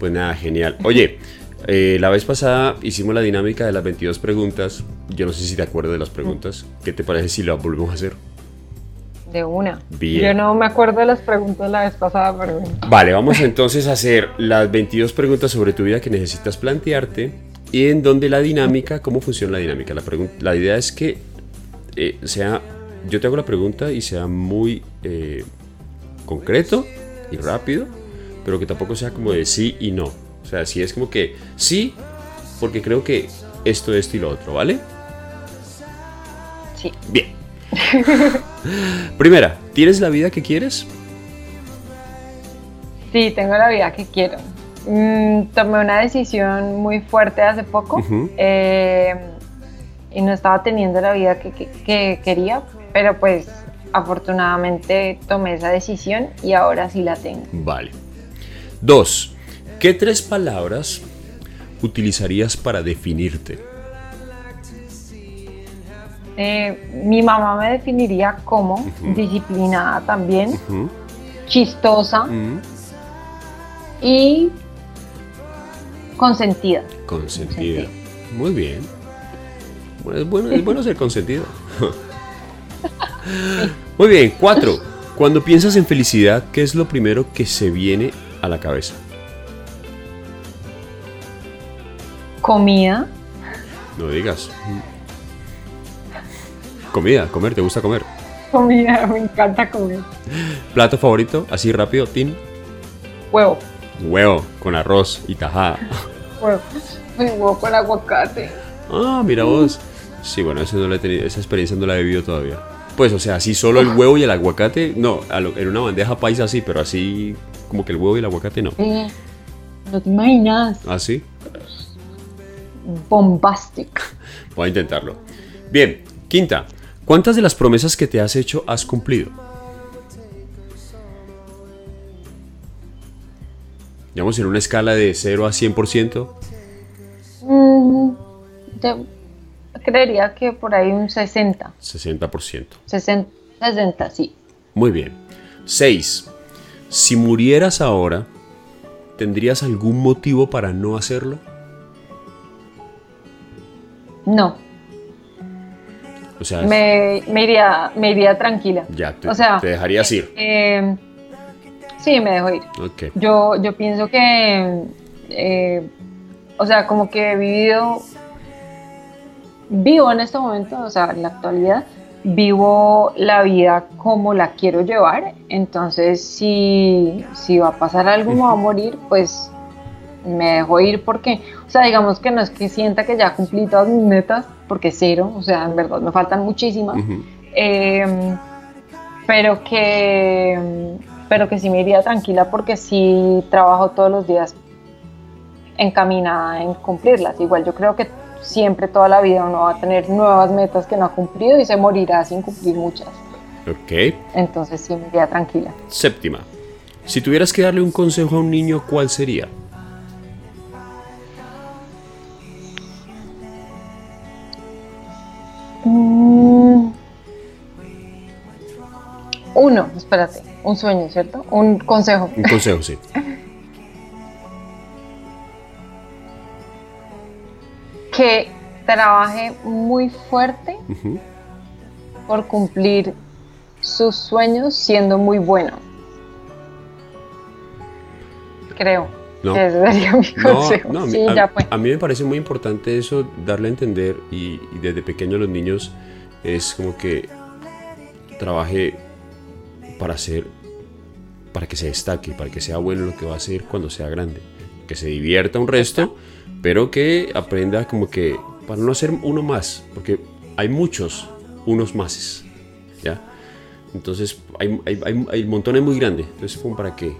Pues nada, genial. Oye, eh, la vez pasada hicimos la dinámica de las 22 preguntas. Yo no sé si te acuerdas de las preguntas. ¿Qué te parece si las volvemos a hacer? De una. Yo no me acuerdo de las preguntas la vez pasada, pero... Vale, vamos entonces a hacer las 22 preguntas sobre tu vida que necesitas plantearte y en donde la dinámica, ¿cómo funciona la dinámica? La, la idea es que eh, sea, yo te hago la pregunta y sea muy eh, concreto y rápido, pero que tampoco sea como de sí y no. O sea, si es como que sí, porque creo que esto, esto y lo otro, ¿vale? Sí. Bien. (laughs) Primera, ¿tienes la vida que quieres? Sí, tengo la vida que quiero. Mm, tomé una decisión muy fuerte hace poco eh, y no estaba teniendo la vida que, quería, pero pues afortunadamente tomé esa decisión y ahora sí la tengo. Vale. Dos, ¿qué tres palabras utilizarías para definirte? Eh, mi mamá me definiría como disciplinada también, chistosa y consentida. consentida. Muy bien. es, bueno, es bueno ser consentido. (laughs) Muy bien, cuatro. Cuando piensas en felicidad, ¿qué es lo primero que se viene a la cabeza? Comida. No digas. Comida, comer, ¿te gusta comer? Comida, (laughs) me encanta comer. ¿Plato favorito? Así rápido, Tim. Huevo. Huevo, con arroz y tajada. Huevo. Huevo con aguacate. Ah, mira vos. Sí, bueno, eso no tenido, esa experiencia no la he vivido todavía. Pues, o sea, así solo el huevo y el aguacate, no, en una bandeja paisa sí, pero así como que el huevo y el aguacate no. Eh, no te imaginas. ¿Ah, sí? Bombastic. Voy a intentarlo. Bien, quinta. ¿Cuántas de las promesas que te has hecho has cumplido? Digamos en una escala de 0 a 100%. Mm, creería que por ahí un 60. 60%. 60, 60, sí. Muy bien. 6. Si murieras ahora, ¿tendrías algún motivo para no hacerlo? No me, iría, me iría tranquila. Ya, te, o sea, te dejarías ir. Eh, sí, me dejo ir. Yo, yo pienso que, eh, o sea, como que he vivido, vivo en este momento, o sea, en la actualidad, vivo la vida como la quiero llevar. Entonces, si, si va a pasar algo, me va a morir, pues me dejo ir porque, o sea, digamos que no es que sienta que ya cumplí todas mis metas, porque cero, o sea, en verdad me faltan muchísimas, em, pero que pero que sí me iría tranquila porque sí trabajo todos los días encaminada en cumplirlas. Igual yo creo que siempre toda la vida uno va a tener nuevas metas que no ha cumplido y se morirá sin cumplir muchas. Ok. Entonces sí me iría tranquila. Séptima. Si tuvieras que darle un consejo a un niño, ¿cuál sería? Uno, espérate, un sueño, ¿cierto? Un consejo. Un consejo, sí. (laughs) que trabaje muy fuerte por cumplir sus sueños siendo muy bueno. Creo. No. ese sería mi consejo. no, a, mí, sí, a- ya fue. a mí me parece muy importante eso, darle a entender y, y desde pequeño los niños es como que trabaje para hacer, para que se destaque, para que sea bueno en lo que va a hacer cuando sea grande, que se divierta un resto, pero que aprenda como que para no ser uno más, porque hay muchos unos máses, ¿ya? Entonces hay, hay, hay, hay montones muy grandes, entonces como para que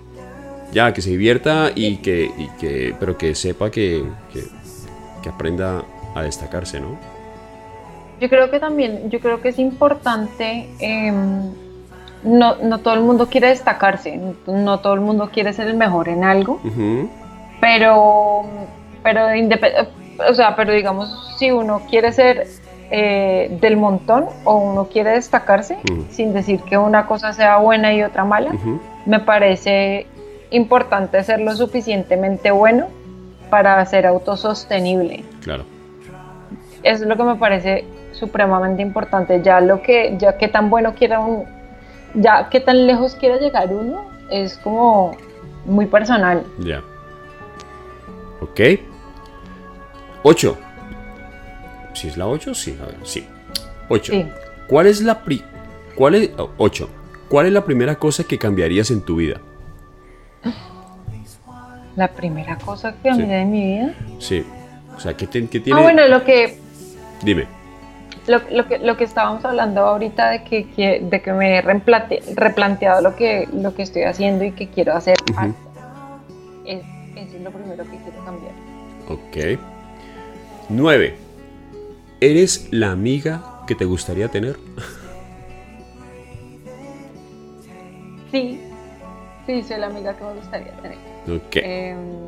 ya que se divierta y que, y que pero que sepa que, que, que aprenda a destacarse, ¿no? Yo creo que también, yo creo que es importante, em, no, no todo el mundo quiere destacarse, no todo el mundo quiere ser el mejor en algo, Ujú, pero, pero, o sea, pero digamos, si uno quiere ser eh, del montón o uno quiere destacarse, sin decir que una cosa sea buena y otra mala, me parece importante ser lo suficientemente bueno para ser autosostenible. Claro. Eso es lo que me parece supremamente importante. Ya lo que, ya qué tan bueno quiera un, ya qué tan lejos quiera llegar uno, es como muy personal. Ya. Ok. 8. Si es la 8, sí, a ver, sí. 8. Sí. ¿Cuál es la pri cuál es 8? ¿Cuál es la primera cosa que cambiarías en tu vida? La primera cosa que Sí. de mi vida. Sí. O sea, ¿qué, te- qué tiene? Ah, bueno, lo que, Dime. lo, lo que, lo que estábamos hablando ahorita de que, que- de que me he reemplate- replanteado lo que, lo que estoy haciendo y que quiero hacer. Algo. Es, eso es lo primero que quiero cambiar. Ok. 9. ¿Eres la amiga que te gustaría tener? Sí, sí, soy la amiga que me gustaría tener. Ok. Em,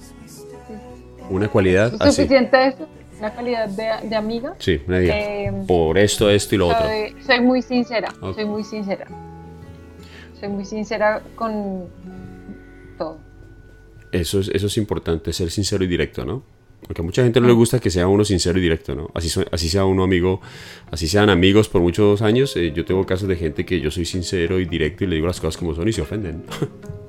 sí. sí. Una cualidad ¿Es así. suficiente eso? ¿Una calidad de, de amiga? Sí, una amiga. Em, Por esto, esto y lo otro. soy, muy sincera, soy muy sincera. Soy muy sincera con todo. Eso es, eso es importante, ser sincero y directo, ¿no? Porque a mucha gente no le gusta que sea uno sincero y directo, ¿no? Así, así sea uno amigo, así sean amigos por muchos años. eh, yo tengo casos de gente que yo soy sincero y directo y le digo las cosas como son y se ofenden. (laughs)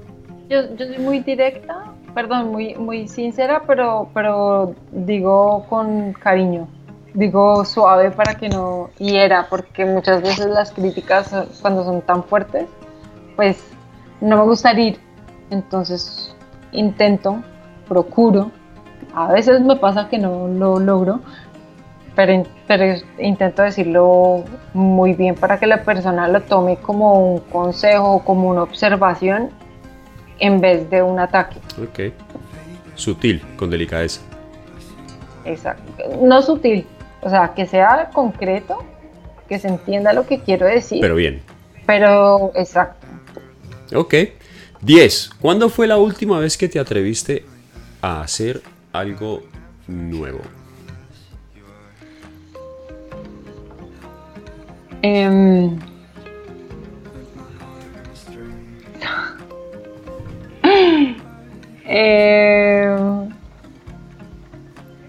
Yo, yo soy muy directa, perdón, muy, muy sincera, pero, pero digo con cariño. Digo suave para que no hiera, porque muchas veces las críticas eh, cuando son tan fuertes, pues no me gusta herir. Entonces intento, procuro. A veces me pasa que no lo logro, pero, in- pero intento decirlo muy bien para que la persona lo tome como un consejo, como una observación en vez de un ataque. ok. Sutil, con delicadeza. Exacto. No sutil, o sea, que sea concreto, que se entienda lo que quiero decir, Pero bien. pero exacto. Ok. 10. ¿Cuándo fue la última vez que te atreviste a hacer algo nuevo? Em,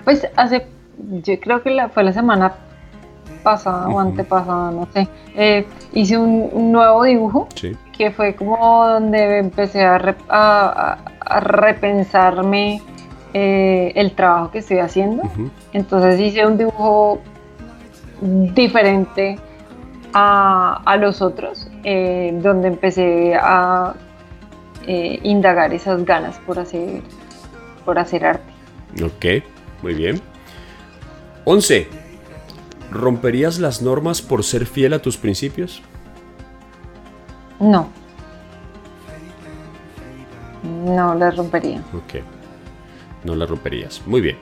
pues hace, yo creo que la- fue la semana pasada o Ujú. antepasada, no sé. eh, hice un, un nuevo dibujo Sí. que fue como donde empecé a repensarme eh, el trabajo que estoy haciendo. Entonces hice un dibujo diferente a, a los otros, eh, donde empecé a eh, indagar esas ganas por hacer, por hacer arte. Ok, muy bien. 11. ¿Romperías las normas por ser fiel a tus principios? No. No las rompería. Ok. No las romperías. Muy bien.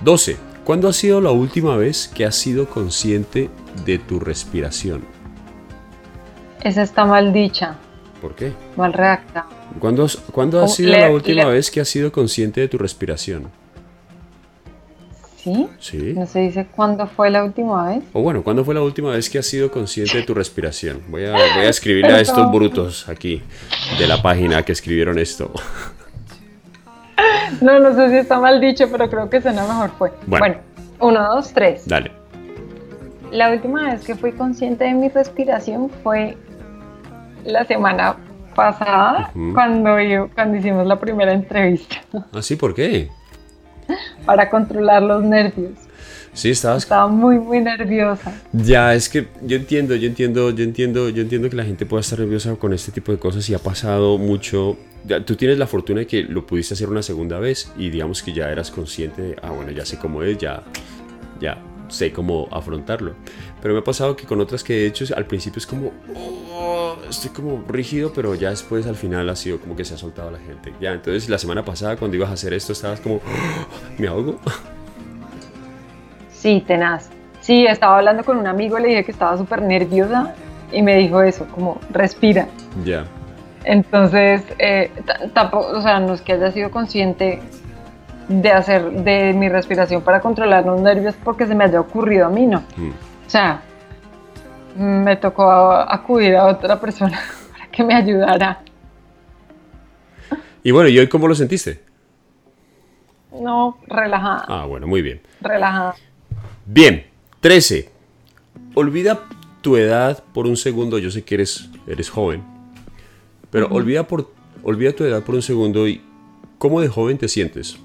12. ¿Cuándo ha sido la última vez que has sido consciente de tu respiración? Esa está mal dicha, ¿Por qué? mal redactada. ¿Cuándo, has- cuándo ha ¿Cómo? sido la última le- vez que has sido consciente de tu respiración? ¿Sí? Sí. No se dice cuándo fue la última vez. O bueno, ¿cuándo fue la última vez que has sido consciente de tu respiración? Voy a, voy a escribirle a (laughs) estos brutos aquí de la página que escribieron esto. No, no sé si está mal dicho, pero creo que suena mejor fue. Bueno. Bueno, uno, dos, tres. Dale. La última vez que fui consciente de mi respiración fue la semana pasada, cuando, yo, cuando hicimos la primera entrevista. ¿Ah, sí? ¿Por qué? Para controlar los nervios. Sí, estabas. Estaba muy, muy nerviosa. Ya, es que yo entiendo, yo entiendo, yo entiendo, yo entiendo que la gente pueda estar nerviosa con este tipo de cosas y ha pasado mucho. tú tienes la fortuna de que lo pudiste hacer una segunda vez y digamos que ya eras consciente de, ah, bueno, ya sé cómo es, ya, ya sé cómo afrontarlo. Pero me ha pasado que con otras que he hecho, al principio es como, oh, estoy como rígido, pero ya después al final ha sido como que se ha soltado la gente. Ya, entonces la semana pasada cuando ibas a hacer esto estabas como, oh, me ahogo. Sí, tenaz. Sí, estaba hablando con un amigo, le dije que estaba súper nerviosa y me dijo eso, como respira. Ya. Entonces, eh, tampoco, o sea, no es que haya sido consciente de hacer de mi respiración para controlar los nervios porque se me haya ocurrido a mí, no. Mm. O sea, me tocó acudir a otra persona (laughs) para que me ayudara. Y bueno, ¿y hoy cómo lo sentiste? No, relajada. Ah, bueno, muy bien. Relajada. Bien, 13. Olvida tu edad por un segundo. Yo sé que eres, eres joven. Pero olvida, por, olvida tu edad por un segundo y ¿cómo de joven te sientes?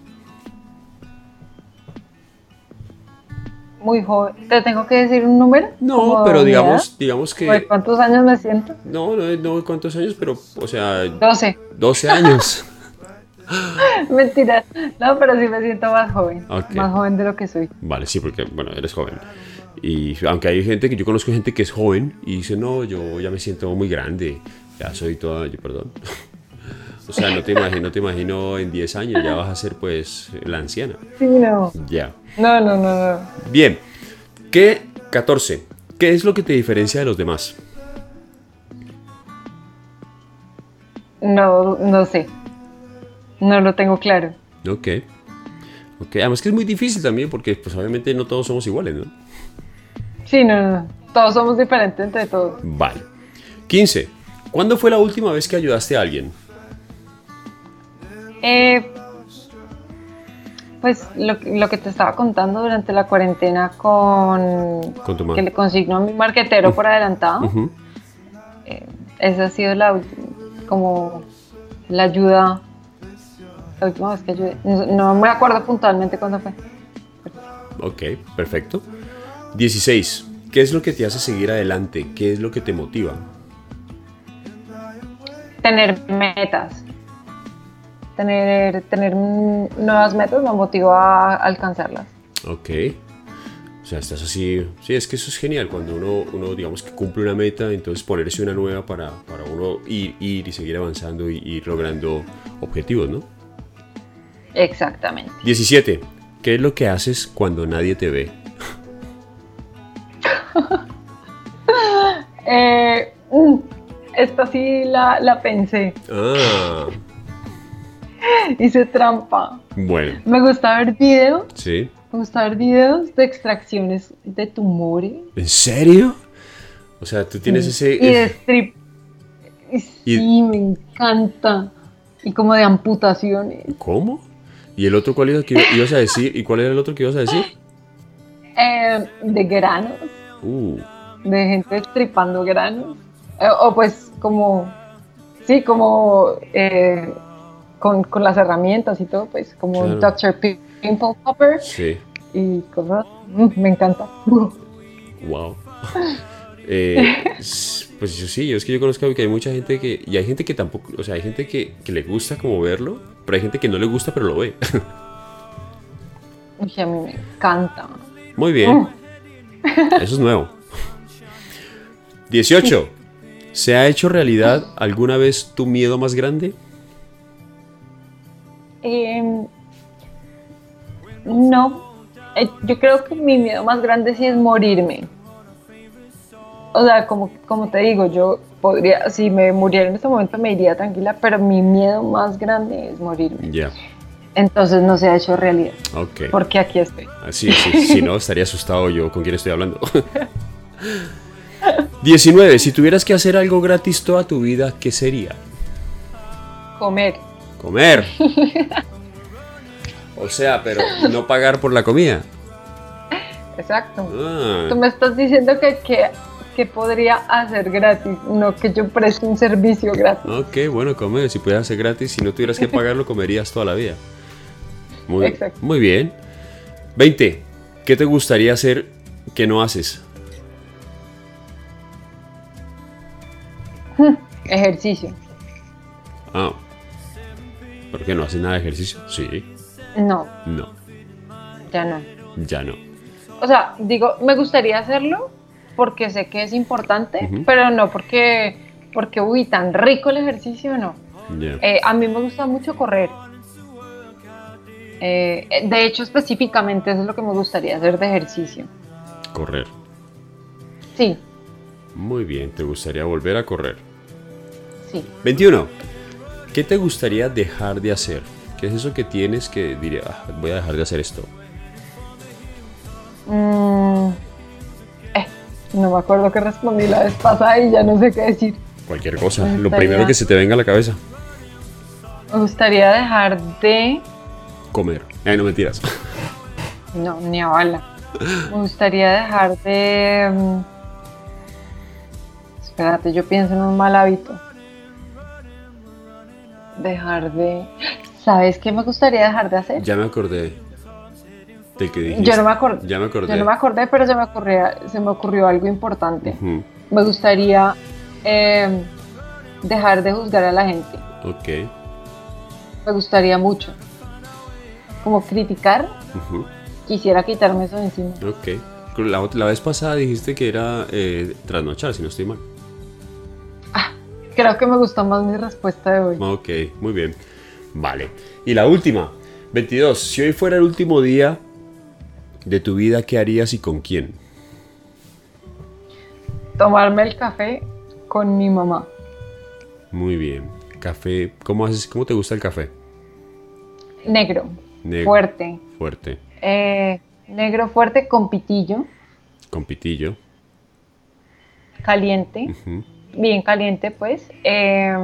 Muy joven. ¿Te tengo que decir un número? No, pero digamos, digamos que... ¿Cuántos años me siento? No, no, no, ¿cuántos años? Pero, o sea... 12. 12 años. (laughs) (laughs) Mentira. No, pero sí me siento más joven. Más joven de lo que soy. Vale, sí, porque, bueno, eres joven. Y aunque hay gente que yo conozco gente que es joven y dice, no, yo ya me siento muy grande. Ya soy toda, yo, perdón. (laughs) O sea, no te imagino, no te imagino en 10 años, ya vas a ser pues la anciana. Sí, no. Ya. No, no, no, no. Bien. ¿Qué 14? ¿Qué es lo que te diferencia de los demás? No, no sé. No lo tengo claro. Ok. Ok, además que es muy difícil también porque pues obviamente no todos somos iguales, ¿no? Sí, no, no. Todos somos diferentes entre todos. Vale. 15. ¿Cuándo fue la última vez que ayudaste a alguien? Eh, pues lo, lo, que te estaba contando durante la cuarentena con, ¿Con tu que le consignó a mi marquetero por adelantado. Eh, esa ha sido la como la ayuda la última vez que ayudé. No, me acuerdo puntualmente cuándo fue. Ok, perfecto. 16. ¿Qué es lo que te hace seguir adelante? ¿Qué es lo que te motiva? Tener metas. Tener, tener nuevas metas me motiva a alcanzarlas. Ok. O sea, estás así. Sí, es que eso es genial. Cuando uno, uno digamos que cumple una meta, entonces ponerse una nueva para, para uno ir, ir y seguir avanzando y ir logrando objetivos, ¿no? Exactamente. 17. ¿Qué es lo que haces cuando nadie te ve? (laughs) eh, mm, esta sí la, la pensé. Ah. (laughs) Hice trampa. Bueno. Me gusta ver videos. Sí. Me gusta ver videos de extracciones de tumores. ¿En serio? O sea, tú tienes ese... Y de strip. Sí, me encanta. Y como de amputaciones. ¿Cómo? ¿Y el otro cuál ibas a decir? ¿Y cuál era el otro que ibas a decir? Eh, de granos. Uh. De gente tripando granos. Eh, o pues como, sí, como eh, con, con, las herramientas y todo, pues como un Dr. Pimple Popper. Sí. Y cosas. Mm, me encanta. (laughs) Wow. Eh, (laughs) pues yo sí, yo es que yo conozco que hay mucha gente que. Y hay gente que tampoco. O sea, hay gente que, que le gusta como verlo, pero hay gente que no le gusta, pero lo ve. A mí me encanta. Muy bien. Uh. (laughs) Eso es nuevo. 18. ¿Se ha hecho realidad alguna vez tu miedo más grande? Em, no. Eh, yo creo que mi miedo más grande sí es morirme o sea, como, como te digo, yo podría, si me muriera en este momento me iría tranquila, pero mi miedo más grande es morirme. Ya. Entonces no se ha hecho realidad. Ok. Porque aquí estoy. Así, sí, si no, estaría asustado yo con quién estoy hablando. (laughs) 19. Si tuvieras que hacer algo gratis toda tu vida, ¿qué sería? Comer. Comer. o sea, pero no pagar por la comida. (laughs) Exacto. Ah, Tú me estás diciendo que, que, que podría hacer gratis, no que yo preste un servicio gratis. ok, bueno, comer. Si pudieras hacer gratis, si no tuvieras que pagarlo, comerías toda la vida. Muy, Exacto. muy bien. 20. ¿Qué te gustaría hacer que no haces? Ejercicio. Ah. ¿Por qué no haces nada de ejercicio? Sí. No, No. ya no. Ya no. O sea, digo, me gustaría hacerlo porque sé que es importante, pero no porque, porque, uy, tan rico el ejercicio, no. Eh, a mí me gusta mucho correr. Eh, de hecho, específicamente eso es lo que me gustaría hacer de ejercicio. Correr. Sí, Muy bien. ¿Te gustaría volver a correr? sí. 21. ¿Qué te gustaría dejar de hacer? ¿Qué es eso que tienes que diría, "Ah, voy a dejar de hacer esto? Mm, eh, no me acuerdo que respondí la vez pasada y ya no sé qué decir. Cualquier cosa. Lo primero que se te venga a la cabeza. Me gustaría dejar de... Comer. Ay, no mentiras. No, ni a bala. Me gustaría dejar de... mm, Espérate, yo pienso en un mal hábito. Dejar de... ¿Sabes qué me gustaría dejar de hacer? ya me acordé del que dijiste. Yo no me acordé. Ya me acordé. Yo no me acordé, pero se me, ocurría, se me ocurrió algo importante. Me gustaría eh, dejar de juzgar a la gente. Ok. Me gustaría mucho. Como criticar, quisiera quitarme eso de encima. Ok. La, vez pasada dijiste que era eh, trasnochar, si no estoy mal. Creo que me gustó más mi respuesta de hoy. Ok, muy bien. Vale. Y la última. 22. Si hoy fuera el último día de tu vida, ¿qué harías y con quién? Tomarme el café con mi mamá. Muy bien. Café. ¿Cómo haces? ¿Cómo te gusta el café? Negro, Negro. fuerte. Fuerte. Eh, negro fuerte con pitillo, Con pitillo. caliente, bien caliente pues. eh,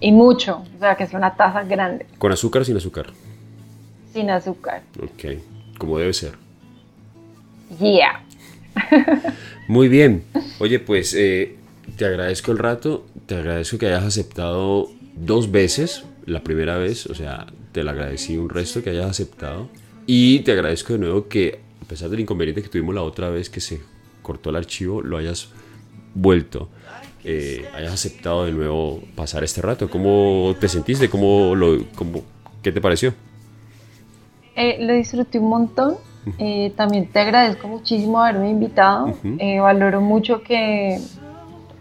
y mucho, o sea que es una taza grande, ¿Con azúcar o sin azúcar? sin azúcar. Ok. Como debe ser. Yeah. Muy bien. Oye, pues eh, te agradezco el rato, te agradezco que hayas aceptado dos veces, la primera vez, o sea, te lo agradecí un resto que hayas aceptado. Y te agradezco de nuevo que, a pesar del inconveniente que tuvimos la otra vez que se cortó el archivo, lo hayas vuelto, eh, hayas aceptado de nuevo pasar este rato. ¿Cómo te sentiste? ¿Cómo lo, cómo, ¿Qué te pareció? Eh, lo disfruté un montón. Eh, también te agradezco muchísimo haberme invitado. Ujú. Eh, valoro mucho que,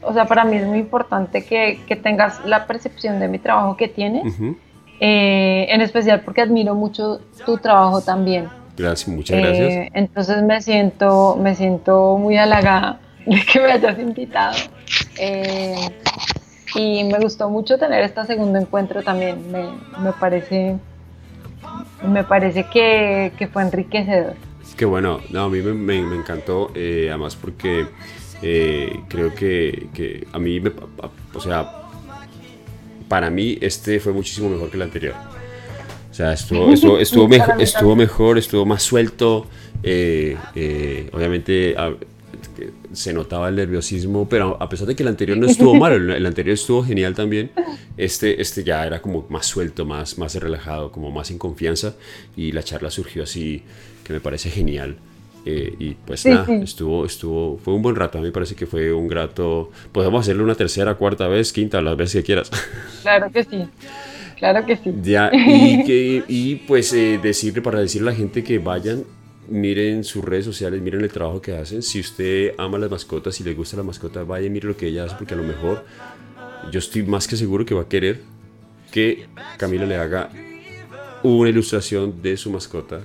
o sea, para mí es muy importante que, que tengas la percepción de mi trabajo que tienes. Ujú. Eh, en especial porque admiro mucho tu trabajo también. Gracias, muchas gracias. Eh, entonces me siento, me siento muy halagada (laughs) de que me hayas invitado. Eh, y me gustó mucho tener este segundo encuentro también. Me, me parece, me parece que, que fue enriquecedor. Qué bueno, no, a mí me, me- me encantó, eh, además porque eh, creo que, que a mí, me, o sea, para mí este fue muchísimo mejor que el anterior. O sea, estuvo, (laughs) estuvo, estuvo, mejor, estuvo mejor, estuvo más suelto. eh, eh, obviamente a- que se notaba el nerviosismo, pero a pesar de que el anterior no estuvo mal, el, anterior estuvo genial también, este, este ya era como más suelto, más, más relajado, como más en confianza y la charla surgió así, que me parece genial. Eh, y pues Sí, nada, sí. estuvo, estuvo, fue un buen rato, a mí me parece que fue un grato, podemos hacerlo una tercera, cuarta vez, quinta, las veces que quieras. (laughs) Claro que sí, claro que sí. Ya, y, que, (laughs) y pues eh, decirle, para decirle a la gente que vayan, miren sus redes sociales, miren el trabajo que hacen. Si usted ama las mascotas, si le gusta la mascota, vaya y mire lo que ella hace, porque a lo mejor yo estoy más que seguro que va a querer que Camila le haga una ilustración de su mascota.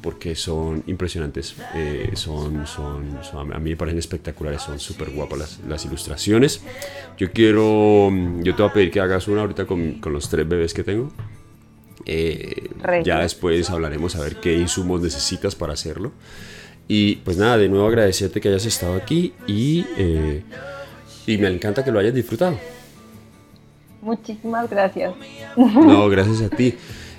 Porque son impresionantes, eh, son, son, a mí me parecen espectaculares, son súper guapas las, ilustraciones. Yo quiero, yo te voy a pedir que hagas una ahorita con los tres bebés que tengo. Eh, ya después hablaremos a ver qué insumos necesitas para hacerlo. Y pues nada, de nuevo agradecerte que hayas estado aquí y, eh, y me encanta que lo hayas disfrutado. Muchísimas gracias. No, gracias a ti.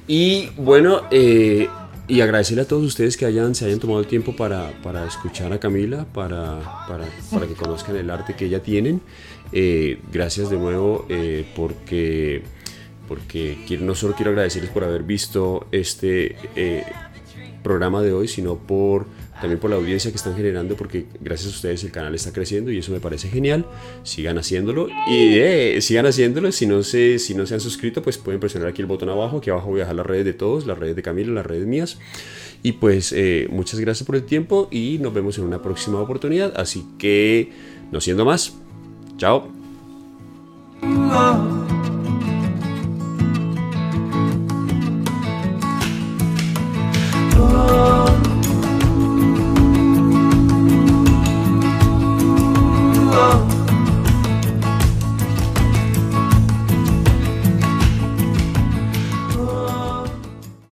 Y bueno, eh, y agradecerle a todos ustedes que hayan, se hayan tomado el tiempo para, para escuchar a Camila, para, para, para, que conozcan el arte que ella tienen. Eh, gracias de nuevo eh, porque, porque no solo quiero agradecerles por haber visto este eh, programa de hoy, sino por también por la audiencia que están generando, porque gracias a ustedes el canal está creciendo y eso me parece genial. Sigan haciéndolo y eh, sigan haciéndolo. Si no, se, si no se han suscrito, pues pueden presionar aquí el botón abajo. Aquí abajo voy a dejar las redes de todos, las redes de Camilo, las redes mías. Y pues eh, muchas gracias por el tiempo y nos vemos en una próxima oportunidad. Así que, no siendo más, chao.